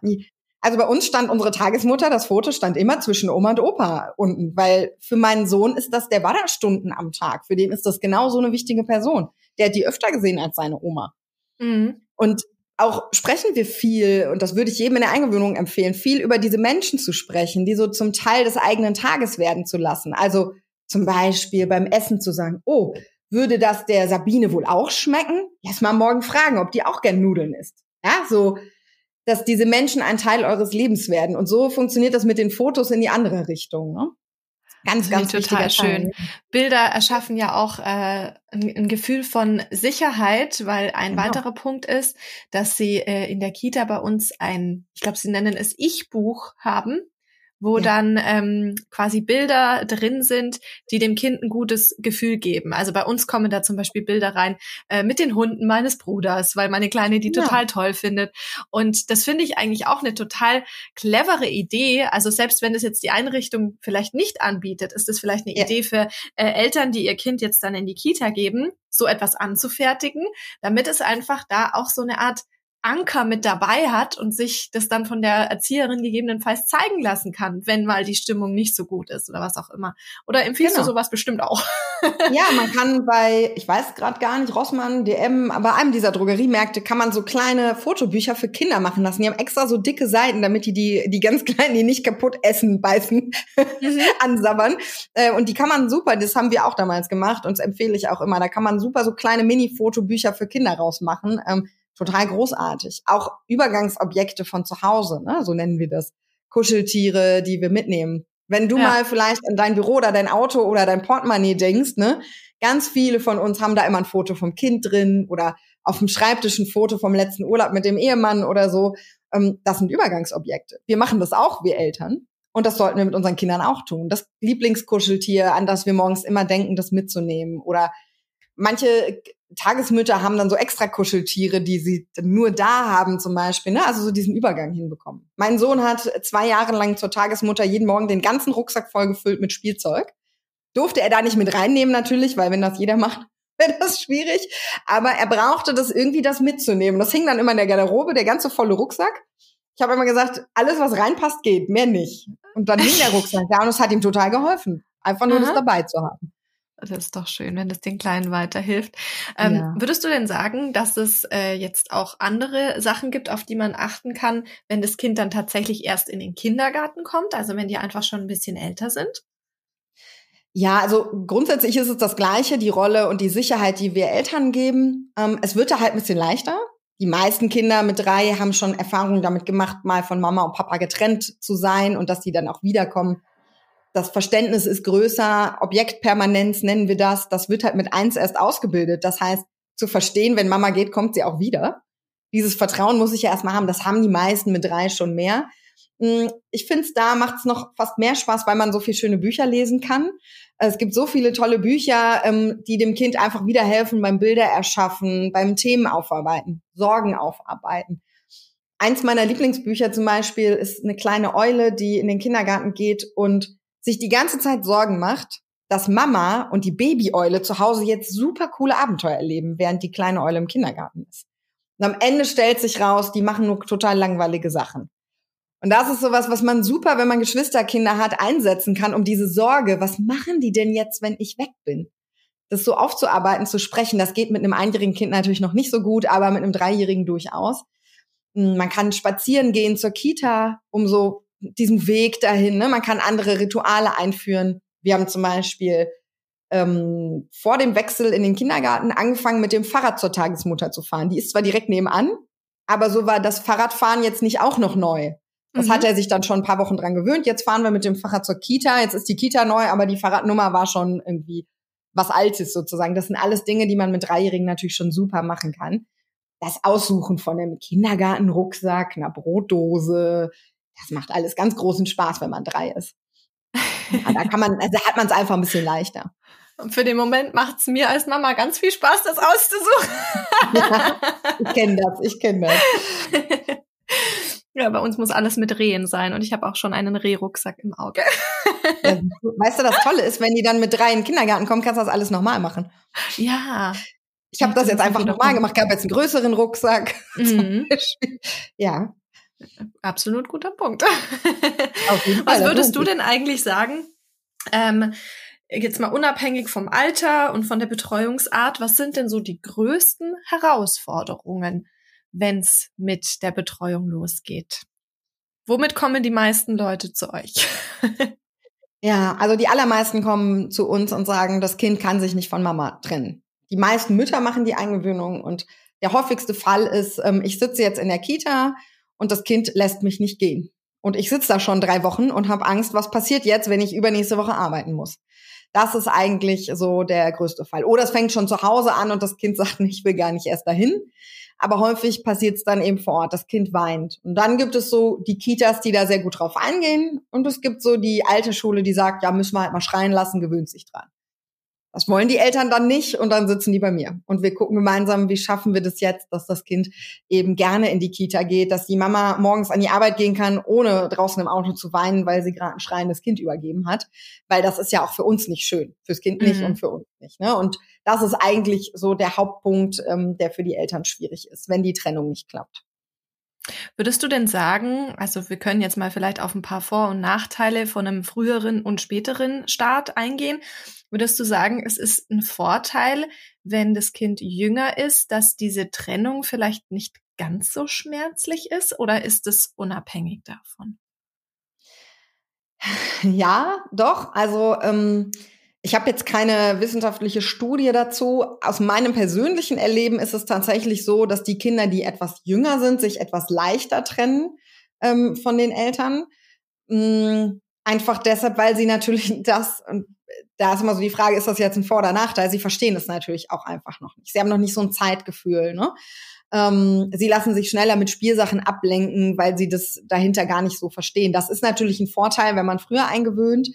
Also bei uns stand unsere Tagesmutter, das Foto stand immer zwischen Oma und Opa unten, weil für meinen Sohn ist das, der war da Stunden am Tag. Für den ist das genau so eine wichtige Person. Der hat die öfter gesehen als seine Oma. Mhm. Und auch sprechen wir viel, und das würde ich jedem in der Eingewöhnung empfehlen, viel über diese Menschen zu sprechen, die so zum Teil des eigenen Tages werden zu lassen. Also zum Beispiel beim Essen zu sagen, oh, würde das der Sabine wohl auch schmecken? Lass mal morgen fragen, ob die auch gern Nudeln isst. Ja, so dass diese Menschen ein Teil eures Lebens werden. Und so funktioniert das mit den Fotos in die andere Richtung. Ne? Ganz, ganz total schön. Bilder erschaffen ja auch äh, ein, ein, Gefühl von Sicherheit, weil ein genau. weiterer Punkt ist, dass sie äh, in der Kita bei uns ein, ich glaube, sie nennen es Ich-Buch haben wo ja. dann ähm, quasi Bilder drin sind, die dem Kind ein gutes Gefühl geben. Also bei uns kommen da zum Beispiel Bilder rein äh, mit den Hunden meines Bruders, weil meine Kleine die ja. total toll findet. Und das finde ich eigentlich auch eine total clevere Idee. Also selbst wenn es jetzt die Einrichtung vielleicht nicht anbietet, ist es vielleicht eine ja. Idee für äh, Eltern, die ihr Kind jetzt dann in die Kita geben, so etwas anzufertigen, damit es einfach da auch so eine Art Anker mit dabei hat und sich das dann von der Erzieherin gegebenenfalls zeigen lassen kann, wenn mal die Stimmung nicht so gut ist oder was auch immer. Oder empfiehlst genau. du sowas bestimmt auch? ja, man kann bei, ich weiß gerade gar nicht, Rossmann, DM, aber einem dieser Drogeriemärkte kann man so kleine Fotobücher für Kinder machen lassen. Die haben extra so dicke Seiten, damit die die, die ganz kleinen, die nicht kaputt essen, beißen, mhm. ansabbern. Äh, und die kann man super, das haben wir auch damals gemacht und das empfehle ich auch immer. Da kann man super so kleine Mini-Fotobücher für Kinder rausmachen. Ähm, total großartig. Auch Übergangsobjekte von zu Hause, ne? so nennen wir das. Kuscheltiere, die wir mitnehmen. Wenn du ja. mal vielleicht an dein Büro oder dein Auto oder dein Portemonnaie denkst, ne? Ganz viele von uns haben da immer ein Foto vom Kind drin oder auf dem Schreibtisch ein Foto vom letzten Urlaub mit dem Ehemann oder so. Ähm, das sind Übergangsobjekte. Wir machen das auch, wir Eltern. Und das sollten wir mit unseren Kindern auch tun. Das Lieblingskuscheltier, an das wir morgens immer denken, das mitzunehmen. Oder manche Tagesmütter haben dann so extra Kuscheltiere, die sie nur da haben zum Beispiel, ne? also so diesen Übergang hinbekommen. Mein Sohn hat zwei Jahre lang zur Tagesmutter jeden Morgen den ganzen Rucksack vollgefüllt mit Spielzeug. Durfte er da nicht mit reinnehmen natürlich, weil wenn das jeder macht, wäre das schwierig. Aber er brauchte das irgendwie, das mitzunehmen. Das hing dann immer in der Garderobe, der ganze volle Rucksack. Ich habe immer gesagt, alles, was reinpasst, geht, mehr nicht. Und dann hing der Rucksack da und es hat ihm total geholfen, einfach nur Aha. das dabei zu haben. Das ist doch schön, wenn es den Kleinen weiterhilft. Ähm, ja. Würdest du denn sagen, dass es äh, jetzt auch andere Sachen gibt, auf die man achten kann, wenn das Kind dann tatsächlich erst in den Kindergarten kommt, also wenn die einfach schon ein bisschen älter sind? Ja, also grundsätzlich ist es das Gleiche, die Rolle und die Sicherheit, die wir Eltern geben. Ähm, es wird da halt ein bisschen leichter. Die meisten Kinder mit drei haben schon Erfahrungen damit gemacht, mal von Mama und Papa getrennt zu sein und dass die dann auch wiederkommen das Verständnis ist größer, Objektpermanenz nennen wir das, das wird halt mit eins erst ausgebildet. Das heißt, zu verstehen, wenn Mama geht, kommt sie auch wieder. Dieses Vertrauen muss ich ja erstmal haben. Das haben die meisten mit drei schon mehr. Mm, ich finde es da macht es noch fast mehr Spaß, weil man so viele schöne Bücher lesen kann. Es gibt so viele tolle Bücher, ähm, die dem Kind einfach wieder helfen beim Bilder erschaffen, beim Themen aufarbeiten, Sorgen aufarbeiten. Eins meiner Lieblingsbücher zum Beispiel ist eine kleine Eule, die in den Kindergarten geht und sich die ganze Zeit Sorgen macht, dass Mama und die Babyeule zu Hause jetzt super coole Abenteuer erleben, während die kleine Eule im Kindergarten ist. Und am Ende stellt sich raus, die machen nur total langweilige Sachen. Und das ist sowas, was man super, wenn man Geschwisterkinder hat, einsetzen kann, um diese Sorge, was machen die denn jetzt, wenn ich weg bin? Das so aufzuarbeiten, zu sprechen, das geht mit einem einjährigen Kind natürlich noch nicht so gut, aber mit einem dreijährigen durchaus. Hm, man kann spazieren gehen zur Kita, um so diesen Weg dahin. Ne? Man kann andere Rituale einführen. Wir haben zum Beispiel ähm, vor dem Wechsel in den Kindergarten angefangen, mit dem Fahrrad zur Tagesmutter zu fahren. Die ist zwar direkt nebenan, aber so war das Fahrradfahren jetzt nicht auch noch neu. Das mhm. hat er sich dann schon ein paar Wochen dran gewöhnt. Jetzt fahren wir mit dem Fahrrad zur Kita. Jetzt ist die Kita neu, aber die Fahrradnummer war schon irgendwie was Altes sozusagen. Das sind alles Dinge, die man mit Dreijährigen natürlich schon super machen kann. Das Aussuchen von einem Kindergartenrucksack, einer Brotdose, das macht alles ganz großen Spaß, wenn man drei ist. Ja, da kann man, also hat man es einfach ein bisschen leichter. Und für den Moment macht es mir als Mama ganz viel Spaß, das auszusuchen. ja, ich kenne das, ich kenne das. Ja, bei uns muss alles mit Rehen sein und ich habe auch schon einen Rehrucksack im Auge. Ja, weißt du, das Tolle ist, wenn die dann mit drei in den Kindergarten kommen, kannst du das alles nochmal machen. Ja. Ich habe das jetzt einfach nochmal gemacht, gab jetzt einen größeren Rucksack. Mhm. Ja. Absolut guter Punkt. Auf jeden Fall, Was würdest du denn eigentlich sagen? Ähm, jetzt mal unabhängig vom Alter und von der Betreuungsart, was sind denn so die größten Herausforderungen, wenn es mit der Betreuung losgeht? Womit kommen die meisten Leute zu euch? ja, also die allermeisten kommen zu uns und sagen, das Kind kann sich nicht von Mama trennen. Die meisten Mütter machen die Eingewöhnung und der häufigste Fall ist, ähm, ich sitze jetzt in der Kita und das Kind lässt mich nicht gehen. Und ich sitze da schon drei Wochen und habe Angst, was passiert jetzt, wenn ich übernächste Woche arbeiten muss. Das ist eigentlich so der größte Fall. Oder es fängt schon zu Hause an und das Kind sagt, ich will gar nicht erst dahin. Aber häufig passiert es dann eben vor Ort. Das Kind weint. Und dann gibt es so die Kitas, die da sehr gut drauf eingehen. Und es gibt so die alte Schule, die sagt, ja, müssen wir halt mal schreien lassen, gewöhnt sich dran. Das wollen die Eltern dann nicht und dann sitzen die bei mir. Und wir gucken gemeinsam, wie schaffen wir das jetzt, dass das Kind eben gerne in die Kita geht, dass die Mama morgens an die Arbeit gehen kann, ohne draußen im Auto zu weinen, weil sie gerade ein schreiendes Kind übergeben hat. Weil das ist ja auch für uns nicht schön. Fürs Kind nicht mhm. und für uns nicht. Ne? Und das ist eigentlich so der Hauptpunkt, ähm, der für die Eltern schwierig ist, wenn die Trennung nicht klappt. Würdest du denn sagen, also wir können jetzt mal vielleicht auf ein paar Vor- und Nachteile von einem früheren und späteren Start eingehen. Würdest du sagen, es ist ein Vorteil, wenn das Kind jünger ist, dass diese Trennung vielleicht nicht ganz so schmerzlich ist oder ist es unabhängig davon? Ja, doch. Also ähm, ich habe jetzt keine wissenschaftliche Studie dazu. Aus meinem persönlichen Erleben ist es tatsächlich so, dass die Kinder, die etwas jünger sind, sich etwas leichter trennen ähm, von den Eltern. Ähm, einfach deshalb, weil sie natürlich das, und da ist immer so die Frage, ist das jetzt ein Vor- oder Nachteil? Sie verstehen es natürlich auch einfach noch nicht. Sie haben noch nicht so ein Zeitgefühl. Ne? Ähm, sie lassen sich schneller mit Spielsachen ablenken, weil sie das dahinter gar nicht so verstehen. Das ist natürlich ein Vorteil, wenn man früher eingewöhnt.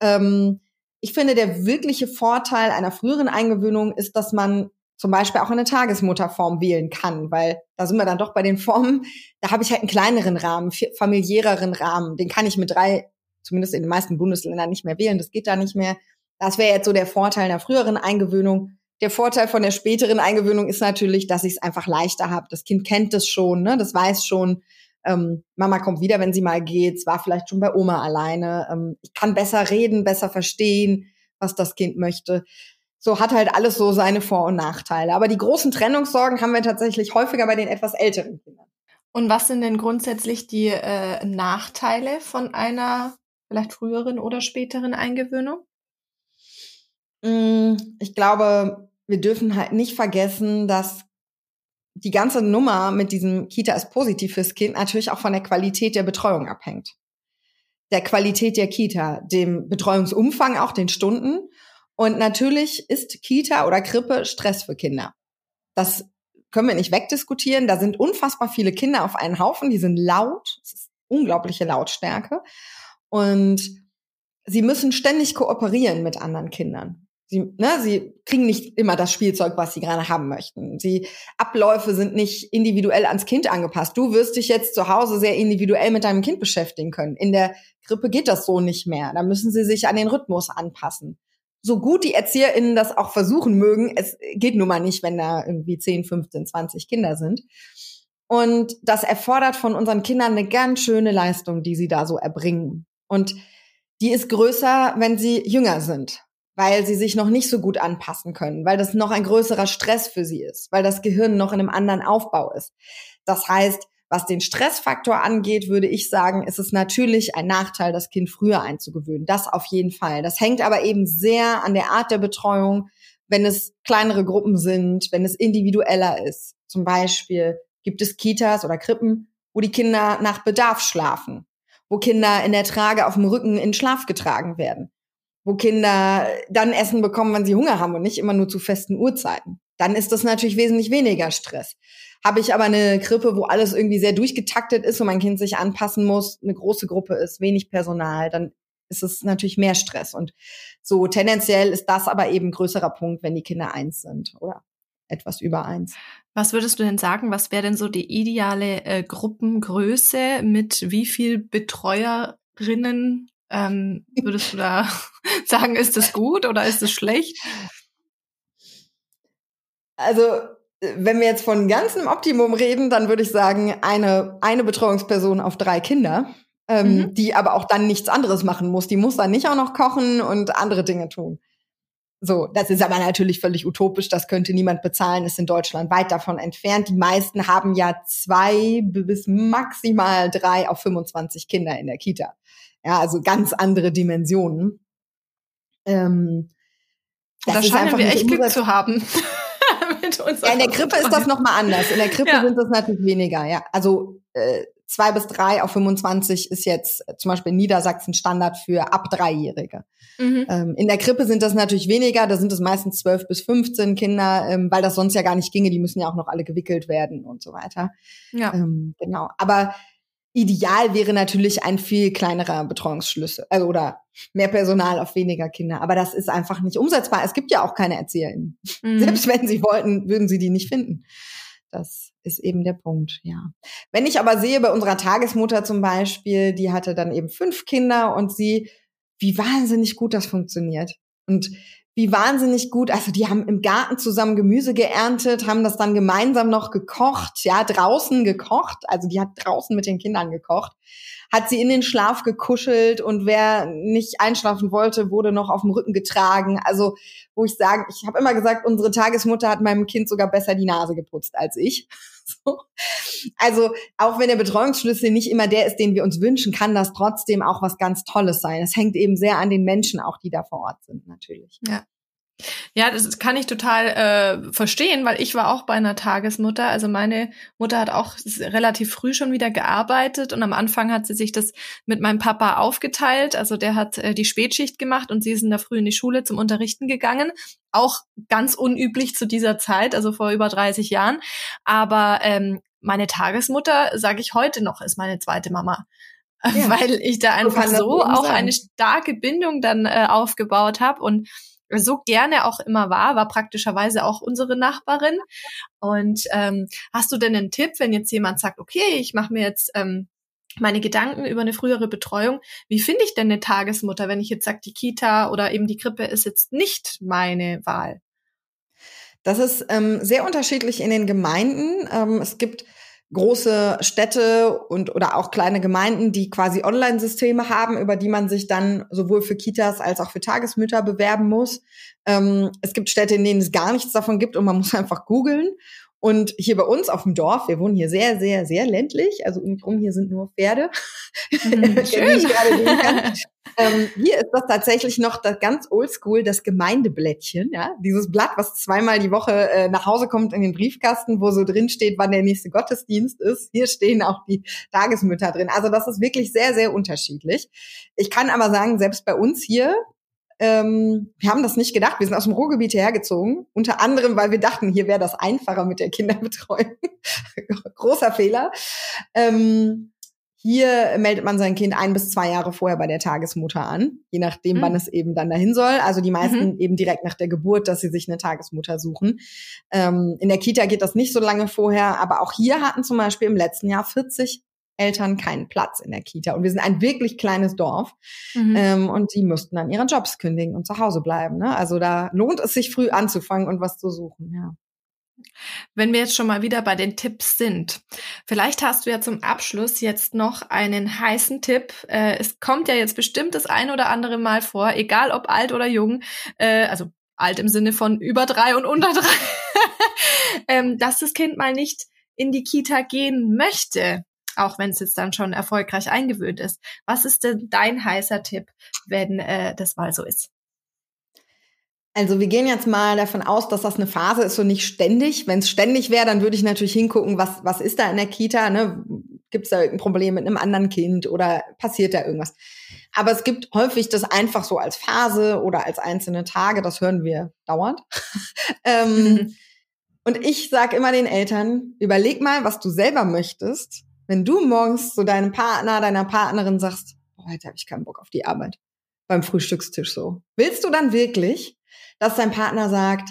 Ähm, ich finde, der wirkliche Vorteil einer früheren Eingewöhnung ist, dass man zum Beispiel auch eine Tagesmutterform wählen kann, weil da sind wir dann doch bei den Formen, da habe ich halt einen kleineren Rahmen, familiäreren Rahmen. Den kann ich mit drei zumindest in den meisten Bundesländern nicht mehr wählen. Das geht da nicht mehr. Das wäre jetzt so der Vorteil der früheren Eingewöhnung. Der Vorteil von der späteren Eingewöhnung ist natürlich, dass ich es einfach leichter habe. Das Kind kennt es schon, ne? das weiß schon, ähm, Mama kommt wieder, wenn sie mal geht. Es war vielleicht schon bei Oma alleine. Ähm, ich kann besser reden, besser verstehen, was das Kind möchte. So hat halt alles so seine Vor- und Nachteile. Aber die großen Trennungssorgen haben wir tatsächlich häufiger bei den etwas älteren Kindern. Und was sind denn grundsätzlich die äh, Nachteile von einer vielleicht früheren oder späteren Eingewöhnung? Mm, ich glaube, wir dürfen halt nicht vergessen, dass die ganze Nummer mit diesem Kita ist positiv fürs Kind natürlich auch von der Qualität der Betreuung abhängt. Der Qualität der Kita, dem Betreuungsumfang, auch den Stunden. Und natürlich ist Kita oder Krippe Stress für Kinder. Das können wir nicht wegdiskutieren. Da sind unfassbar viele Kinder auf einen Haufen, die sind laut. Es ist unglaubliche Lautstärke. Und sie müssen ständig kooperieren mit anderen Kindern. Sie, ne, sie kriegen nicht immer das Spielzeug, was sie gerade haben möchten. Die Abläufe sind nicht individuell ans Kind angepasst. Du wirst dich jetzt zu Hause sehr individuell mit deinem Kind beschäftigen können. In der Grippe geht das so nicht mehr. Da müssen sie sich an den Rhythmus anpassen. So gut die ErzieherInnen das auch versuchen mögen, es geht nun mal nicht, wenn da irgendwie 10, 15, 20 Kinder sind. Und das erfordert von unseren Kindern eine ganz schöne Leistung, die sie da so erbringen. Und die ist größer, wenn sie jünger sind weil sie sich noch nicht so gut anpassen können, weil das noch ein größerer Stress für sie ist, weil das Gehirn noch in einem anderen Aufbau ist. Das heißt, was den Stressfaktor angeht, würde ich sagen, ist es natürlich ein Nachteil, das Kind früher einzugewöhnen. Das auf jeden Fall. Das hängt aber eben sehr an der Art der Betreuung, wenn es kleinere Gruppen sind, wenn es individueller ist. Zum Beispiel gibt es Kitas oder Krippen, wo die Kinder nach Bedarf schlafen, wo Kinder in der Trage auf dem Rücken in Schlaf getragen werden wo Kinder dann Essen bekommen, wenn sie Hunger haben und nicht immer nur zu festen Uhrzeiten. Dann ist das natürlich wesentlich weniger Stress. Habe ich aber eine Krippe, wo alles irgendwie sehr durchgetaktet ist und mein Kind sich anpassen muss, eine große Gruppe ist, wenig Personal, dann ist es natürlich mehr Stress. Und so tendenziell ist das aber eben größerer Punkt, wenn die Kinder eins sind oder etwas über eins. Was würdest du denn sagen, was wäre denn so die ideale äh, Gruppengröße mit wie viel Betreuerinnen ähm, würdest du da sagen, ist das gut oder ist es schlecht? Also, wenn wir jetzt von ganzem Optimum reden, dann würde ich sagen, eine, eine Betreuungsperson auf drei Kinder, ähm, mhm. die aber auch dann nichts anderes machen muss. Die muss dann nicht auch noch kochen und andere Dinge tun. So, das ist aber natürlich völlig utopisch, das könnte niemand bezahlen, ist in Deutschland weit davon entfernt. Die meisten haben ja zwei bis maximal drei auf 25 Kinder in der Kita. Ja, also ganz andere Dimensionen. Ähm, da scheinen wir echt Glück zu haben. ja, in der Krippe ist das nochmal anders. In der Krippe ja. sind das natürlich weniger, ja. Also äh, zwei bis drei auf 25 ist jetzt äh, zum Beispiel in Niedersachsen Standard für ab Dreijährige. Mhm. Ähm, in der Krippe sind das natürlich weniger, da sind es meistens zwölf bis 15 Kinder, ähm, weil das sonst ja gar nicht ginge, die müssen ja auch noch alle gewickelt werden und so weiter. Ja. Ähm, genau. Aber Ideal wäre natürlich ein viel kleinerer Betreuungsschlüssel also, oder mehr Personal auf weniger Kinder. Aber das ist einfach nicht umsetzbar. Es gibt ja auch keine ErzieherInnen. Mhm. Selbst wenn sie wollten, würden sie die nicht finden. Das ist eben der Punkt, ja. Wenn ich aber sehe, bei unserer Tagesmutter zum Beispiel, die hatte dann eben fünf Kinder und sie, wie wahnsinnig gut das funktioniert. Und wie wahnsinnig gut. Also die haben im Garten zusammen Gemüse geerntet, haben das dann gemeinsam noch gekocht, ja, draußen gekocht. Also die hat draußen mit den Kindern gekocht, hat sie in den Schlaf gekuschelt und wer nicht einschlafen wollte, wurde noch auf dem Rücken getragen. Also wo ich sage, ich habe immer gesagt, unsere Tagesmutter hat meinem Kind sogar besser die Nase geputzt als ich. So. Also auch wenn der Betreuungsschlüssel nicht immer der ist, den wir uns wünschen, kann das trotzdem auch was ganz Tolles sein. Es hängt eben sehr an den Menschen auch, die da vor Ort sind, natürlich. Ja. Ja, das kann ich total äh, verstehen, weil ich war auch bei einer Tagesmutter. Also meine Mutter hat auch relativ früh schon wieder gearbeitet und am Anfang hat sie sich das mit meinem Papa aufgeteilt. Also der hat äh, die Spätschicht gemacht und sie ist in der Früh in die Schule zum Unterrichten gegangen. Auch ganz unüblich zu dieser Zeit, also vor über 30 Jahren. Aber ähm, meine Tagesmutter, sage ich heute noch, ist meine zweite Mama. Ja. Weil ich da einfach so auch eine starke Bindung dann äh, aufgebaut habe und so gerne auch immer war, war praktischerweise auch unsere Nachbarin. Und ähm, hast du denn einen Tipp, wenn jetzt jemand sagt, okay, ich mache mir jetzt ähm, meine Gedanken über eine frühere Betreuung. Wie finde ich denn eine Tagesmutter, wenn ich jetzt sage, die Kita oder eben die Krippe ist jetzt nicht meine Wahl? Das ist ähm, sehr unterschiedlich in den Gemeinden. Ähm, es gibt große Städte und oder auch kleine Gemeinden, die quasi Online-Systeme haben, über die man sich dann sowohl für Kitas als auch für Tagesmütter bewerben muss. Ähm, es gibt Städte, in denen es gar nichts davon gibt und man muss einfach googeln. Und hier bei uns auf dem Dorf, wir wohnen hier sehr, sehr, sehr ländlich, also um mich rum hier sind nur Pferde, mhm, schön. ähm, hier ist das tatsächlich noch das ganz oldschool, das Gemeindeblättchen, ja, dieses Blatt, was zweimal die Woche äh, nach Hause kommt in den Briefkasten, wo so drin steht, wann der nächste Gottesdienst ist. Hier stehen auch die Tagesmütter drin. Also das ist wirklich sehr, sehr unterschiedlich. Ich kann aber sagen, selbst bei uns hier ähm, wir haben das nicht gedacht. Wir sind aus dem Ruhrgebiet hergezogen. Unter anderem, weil wir dachten, hier wäre das einfacher mit der Kinderbetreuung. Großer Fehler. Ähm, Hier meldet man sein Kind ein bis zwei Jahre vorher bei der Tagesmutter an, je nachdem, mhm. wann es eben dann dahin soll. Also die meisten mhm. eben direkt nach der Geburt, dass sie sich eine Tagesmutter suchen. Ähm, in der Kita geht das nicht so lange vorher, aber auch hier hatten zum Beispiel im letzten Jahr 40 Eltern keinen Platz in der Kita. Und wir sind ein wirklich kleines Dorf. Mhm. Ähm, und die müssten dann ihre Jobs kündigen und zu Hause bleiben. Ne? Also da lohnt es sich früh anzufangen und was zu suchen, ja. Wenn wir jetzt schon mal wieder bei den Tipps sind, vielleicht hast du ja zum Abschluss jetzt noch einen heißen Tipp. Äh, es kommt ja jetzt bestimmt das ein oder andere Mal vor, egal ob alt oder jung, äh, also alt im Sinne von über drei und unter drei, ähm, dass das Kind mal nicht in die Kita gehen möchte, auch wenn es jetzt dann schon erfolgreich eingewöhnt ist. Was ist denn dein heißer Tipp, wenn äh, das mal so ist? Also wir gehen jetzt mal davon aus, dass das eine Phase ist und nicht ständig. Wenn es ständig wäre, dann würde ich natürlich hingucken, was, was ist da in der Kita? Ne? Gibt es da irgendein Problem mit einem anderen Kind oder passiert da irgendwas? Aber es gibt häufig das einfach so als Phase oder als einzelne Tage, das hören wir dauernd. ähm, mhm. Und ich sage immer den Eltern, überleg mal, was du selber möchtest, wenn du morgens zu deinem Partner, deiner Partnerin sagst, oh, heute habe ich keinen Bock auf die Arbeit beim Frühstückstisch so. Willst du dann wirklich, dass dein Partner sagt,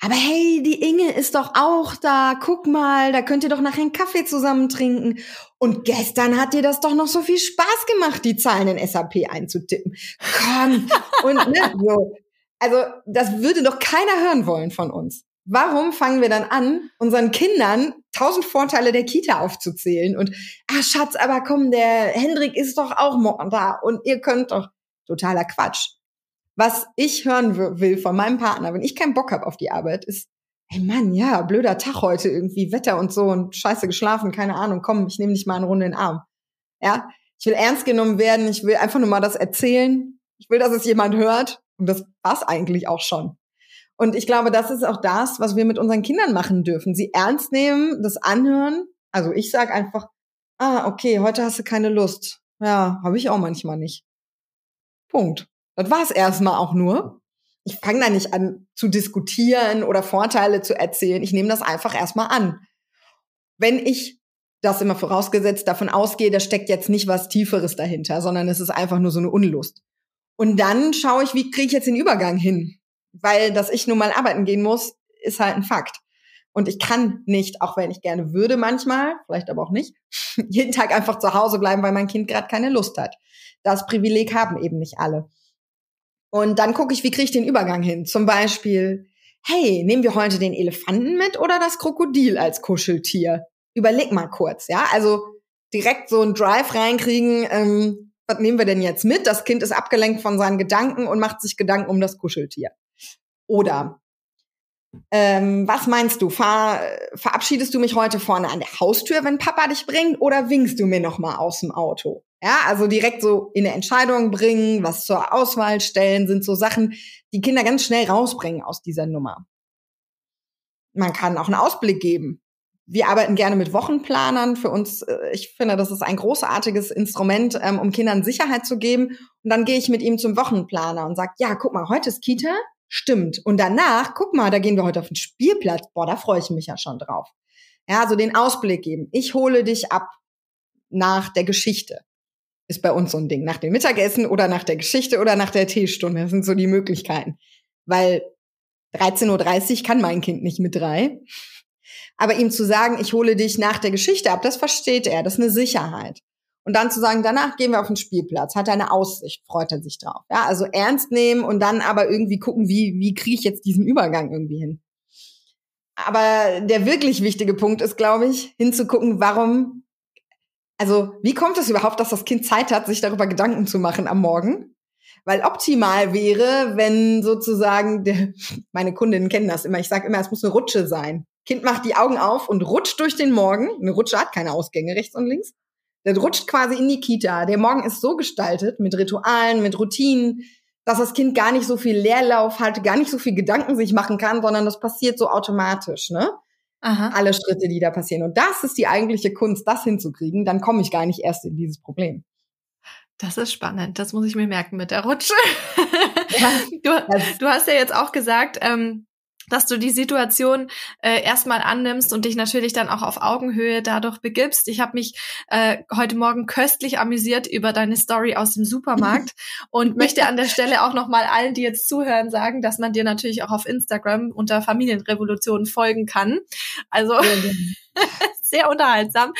aber hey, die Inge ist doch auch da. Guck mal, da könnt ihr doch nachher einen Kaffee zusammen trinken. Und gestern hat dir das doch noch so viel Spaß gemacht, die Zahlen in SAP einzutippen. Komm. Und ne, so. Also, das würde doch keiner hören wollen von uns. Warum fangen wir dann an, unseren Kindern tausend Vorteile der Kita aufzuzählen und, ah Schatz, aber komm, der Hendrik ist doch auch morgen da und ihr könnt doch. Totaler Quatsch was ich hören will von meinem Partner, wenn ich keinen Bock habe auf die Arbeit, ist, ey Mann, ja, blöder Tag heute irgendwie, Wetter und so und scheiße geschlafen, keine Ahnung, komm, ich nehme dich mal eine Runde in den Arm. Ja, ich will ernst genommen werden, ich will einfach nur mal das erzählen, ich will, dass es jemand hört und das war's eigentlich auch schon. Und ich glaube, das ist auch das, was wir mit unseren Kindern machen dürfen. Sie ernst nehmen, das anhören. Also ich sag einfach, ah, okay, heute hast du keine Lust. Ja, habe ich auch manchmal nicht. Punkt. Das war es erstmal auch nur. Ich fange da nicht an zu diskutieren oder Vorteile zu erzählen. Ich nehme das einfach erstmal an. Wenn ich das immer vorausgesetzt davon ausgehe, da steckt jetzt nicht was Tieferes dahinter, sondern es ist einfach nur so eine Unlust. Und dann schaue ich, wie kriege ich jetzt den Übergang hin? Weil, dass ich nun mal arbeiten gehen muss, ist halt ein Fakt. Und ich kann nicht, auch wenn ich gerne würde manchmal, vielleicht aber auch nicht, jeden Tag einfach zu Hause bleiben, weil mein Kind gerade keine Lust hat. Das Privileg haben eben nicht alle. Und dann gucke ich, wie kriege ich den Übergang hin. Zum Beispiel, hey, nehmen wir heute den Elefanten mit oder das Krokodil als Kuscheltier? Überleg mal kurz, ja? Also direkt so einen Drive reinkriegen, ähm, was nehmen wir denn jetzt mit? Das Kind ist abgelenkt von seinen Gedanken und macht sich Gedanken um das Kuscheltier. Oder ähm, was meinst du? Fahr, verabschiedest du mich heute vorne an der Haustür, wenn Papa dich bringt, oder winkst du mir noch mal aus dem Auto? Ja, also direkt so in eine Entscheidung bringen, was zur Auswahl stellen, sind so Sachen, die Kinder ganz schnell rausbringen aus dieser Nummer. Man kann auch einen Ausblick geben. Wir arbeiten gerne mit Wochenplanern. Für uns, äh, ich finde, das ist ein großartiges Instrument, ähm, um Kindern Sicherheit zu geben. Und dann gehe ich mit ihm zum Wochenplaner und sage, ja, guck mal, heute ist Kita, stimmt. Und danach, guck mal, da gehen wir heute auf den Spielplatz. Boah, da freue ich mich ja schon drauf. Ja, so den Ausblick geben. Ich hole dich ab nach der Geschichte ist bei uns so ein Ding. Nach dem Mittagessen oder nach der Geschichte oder nach der Teestunde. Das sind so die Möglichkeiten. Weil 13.30 Uhr kann mein Kind nicht mit drei. Aber ihm zu sagen, ich hole dich nach der Geschichte ab, das versteht er. Das ist eine Sicherheit. Und dann zu sagen, danach gehen wir auf den Spielplatz, hat er eine Aussicht, freut er sich drauf. Ja, also ernst nehmen und dann aber irgendwie gucken, wie, wie kriege ich jetzt diesen Übergang irgendwie hin. Aber der wirklich wichtige Punkt ist, glaube ich, hinzugucken, warum also wie kommt es überhaupt, dass das Kind Zeit hat, sich darüber Gedanken zu machen am Morgen? Weil optimal wäre, wenn sozusagen, der, meine Kundinnen kennen das immer, ich sage immer, es muss eine Rutsche sein. Kind macht die Augen auf und rutscht durch den Morgen. Eine Rutsche hat keine Ausgänge rechts und links. Der rutscht quasi in die Kita. Der Morgen ist so gestaltet mit Ritualen, mit Routinen, dass das Kind gar nicht so viel Leerlauf hat, gar nicht so viel Gedanken sich machen kann, sondern das passiert so automatisch, ne? Aha. alle Schritte, die da passieren. Und das ist die eigentliche Kunst, das hinzukriegen. Dann komme ich gar nicht erst in dieses Problem. Das ist spannend. Das muss ich mir merken mit der Rutsche. Ja, du, du, hast ja jetzt auch gesagt, ähm, dass du die Situation äh, erstmal annimmst und dich natürlich dann auch auf Augenhöhe dadurch begibst. Ich habe mich äh, heute Morgen köstlich amüsiert über deine Story aus dem Supermarkt und möchte an der Stelle auch nochmal allen, die jetzt zuhören, sagen, dass man dir natürlich auch auf Instagram unter Familienrevolution folgen kann. Also sehr unterhaltsam.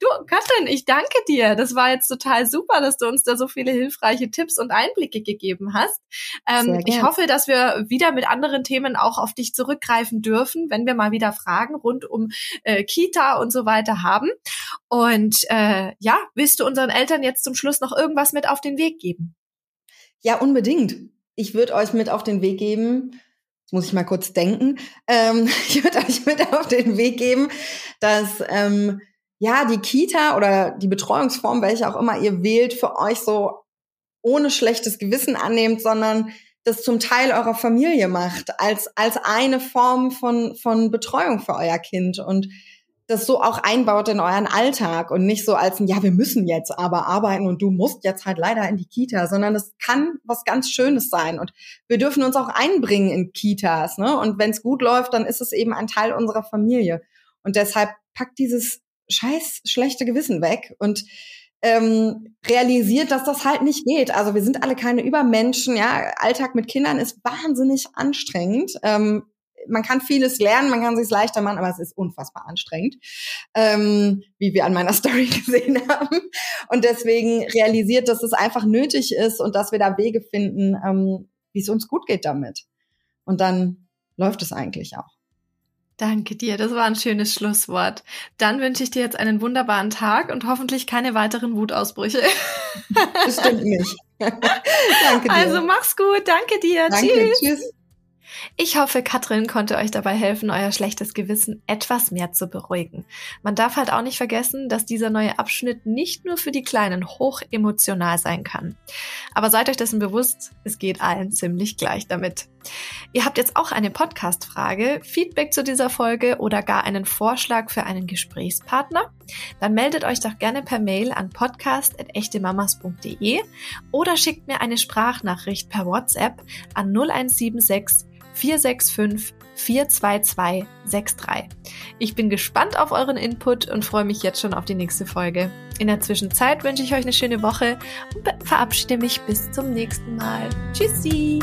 Du, Katrin, ich danke dir. Das war jetzt total super, dass du uns da so viele hilfreiche Tipps und Einblicke gegeben hast. Ähm, ich hoffe, dass wir wieder mit anderen Themen auch auf dich zurückgreifen dürfen, wenn wir mal wieder Fragen rund um äh, Kita und so weiter haben. Und äh, ja, willst du unseren Eltern jetzt zum Schluss noch irgendwas mit auf den Weg geben? Ja, unbedingt. Ich würde euch mit auf den Weg geben, Muss ich mal kurz denken. Ähm, ich würde euch mit auf den Weg geben, dass ähm, ja die Kita oder die Betreuungsform, welche auch immer ihr wählt, für euch so ohne schlechtes Gewissen annehmt, sondern das zum Teil eurer Familie macht, als, als eine Form von, von Betreuung für euer Kind. Und das so auch einbaut in euren Alltag und nicht so als ein, ja, wir müssen jetzt aber arbeiten und du musst jetzt halt leider in die Kita, sondern es kann was ganz Schönes sein und wir dürfen uns auch einbringen in Kitas, ne? Und wenn es gut läuft, dann ist es eben ein Teil unserer Familie und deshalb packt dieses scheiß schlechte Gewissen weg und ähm, realisiert, dass das halt nicht geht. Also wir sind alle keine Übermenschen, ja. Alltag mit Kindern ist wahnsinnig anstrengend. Ähm, man kann vieles lernen, man kann sich leichter machen, aber es ist unfassbar anstrengend, ähm, wie wir an meiner Story gesehen haben. Und deswegen realisiert, dass es einfach nötig ist und dass wir da Wege finden, ähm, wie es uns gut geht damit. Und dann läuft es eigentlich auch. Danke dir, das war ein schönes Schlusswort. Dann wünsche ich dir jetzt einen wunderbaren Tag und hoffentlich keine weiteren Wutausbrüche. Bestimmt nicht. danke dir. Also mach's gut, danke dir. Danke, tschüss. tschüss. Ich hoffe, Katrin konnte euch dabei helfen, euer schlechtes Gewissen etwas mehr zu beruhigen. Man darf halt auch nicht vergessen, dass dieser neue Abschnitt nicht nur für die Kleinen hoch emotional sein kann. Aber seid euch dessen bewusst, es geht allen ziemlich gleich damit. Ihr habt jetzt auch eine Podcast-Frage, Feedback zu dieser Folge oder gar einen Vorschlag für einen Gesprächspartner? Dann meldet euch doch gerne per Mail an podcast.echtemamas.de oder schickt mir eine Sprachnachricht per WhatsApp an 0176 465 42263. Ich bin gespannt auf euren Input und freue mich jetzt schon auf die nächste Folge. In der Zwischenzeit wünsche ich euch eine schöne Woche und verabschiede mich bis zum nächsten Mal. Tschüssi!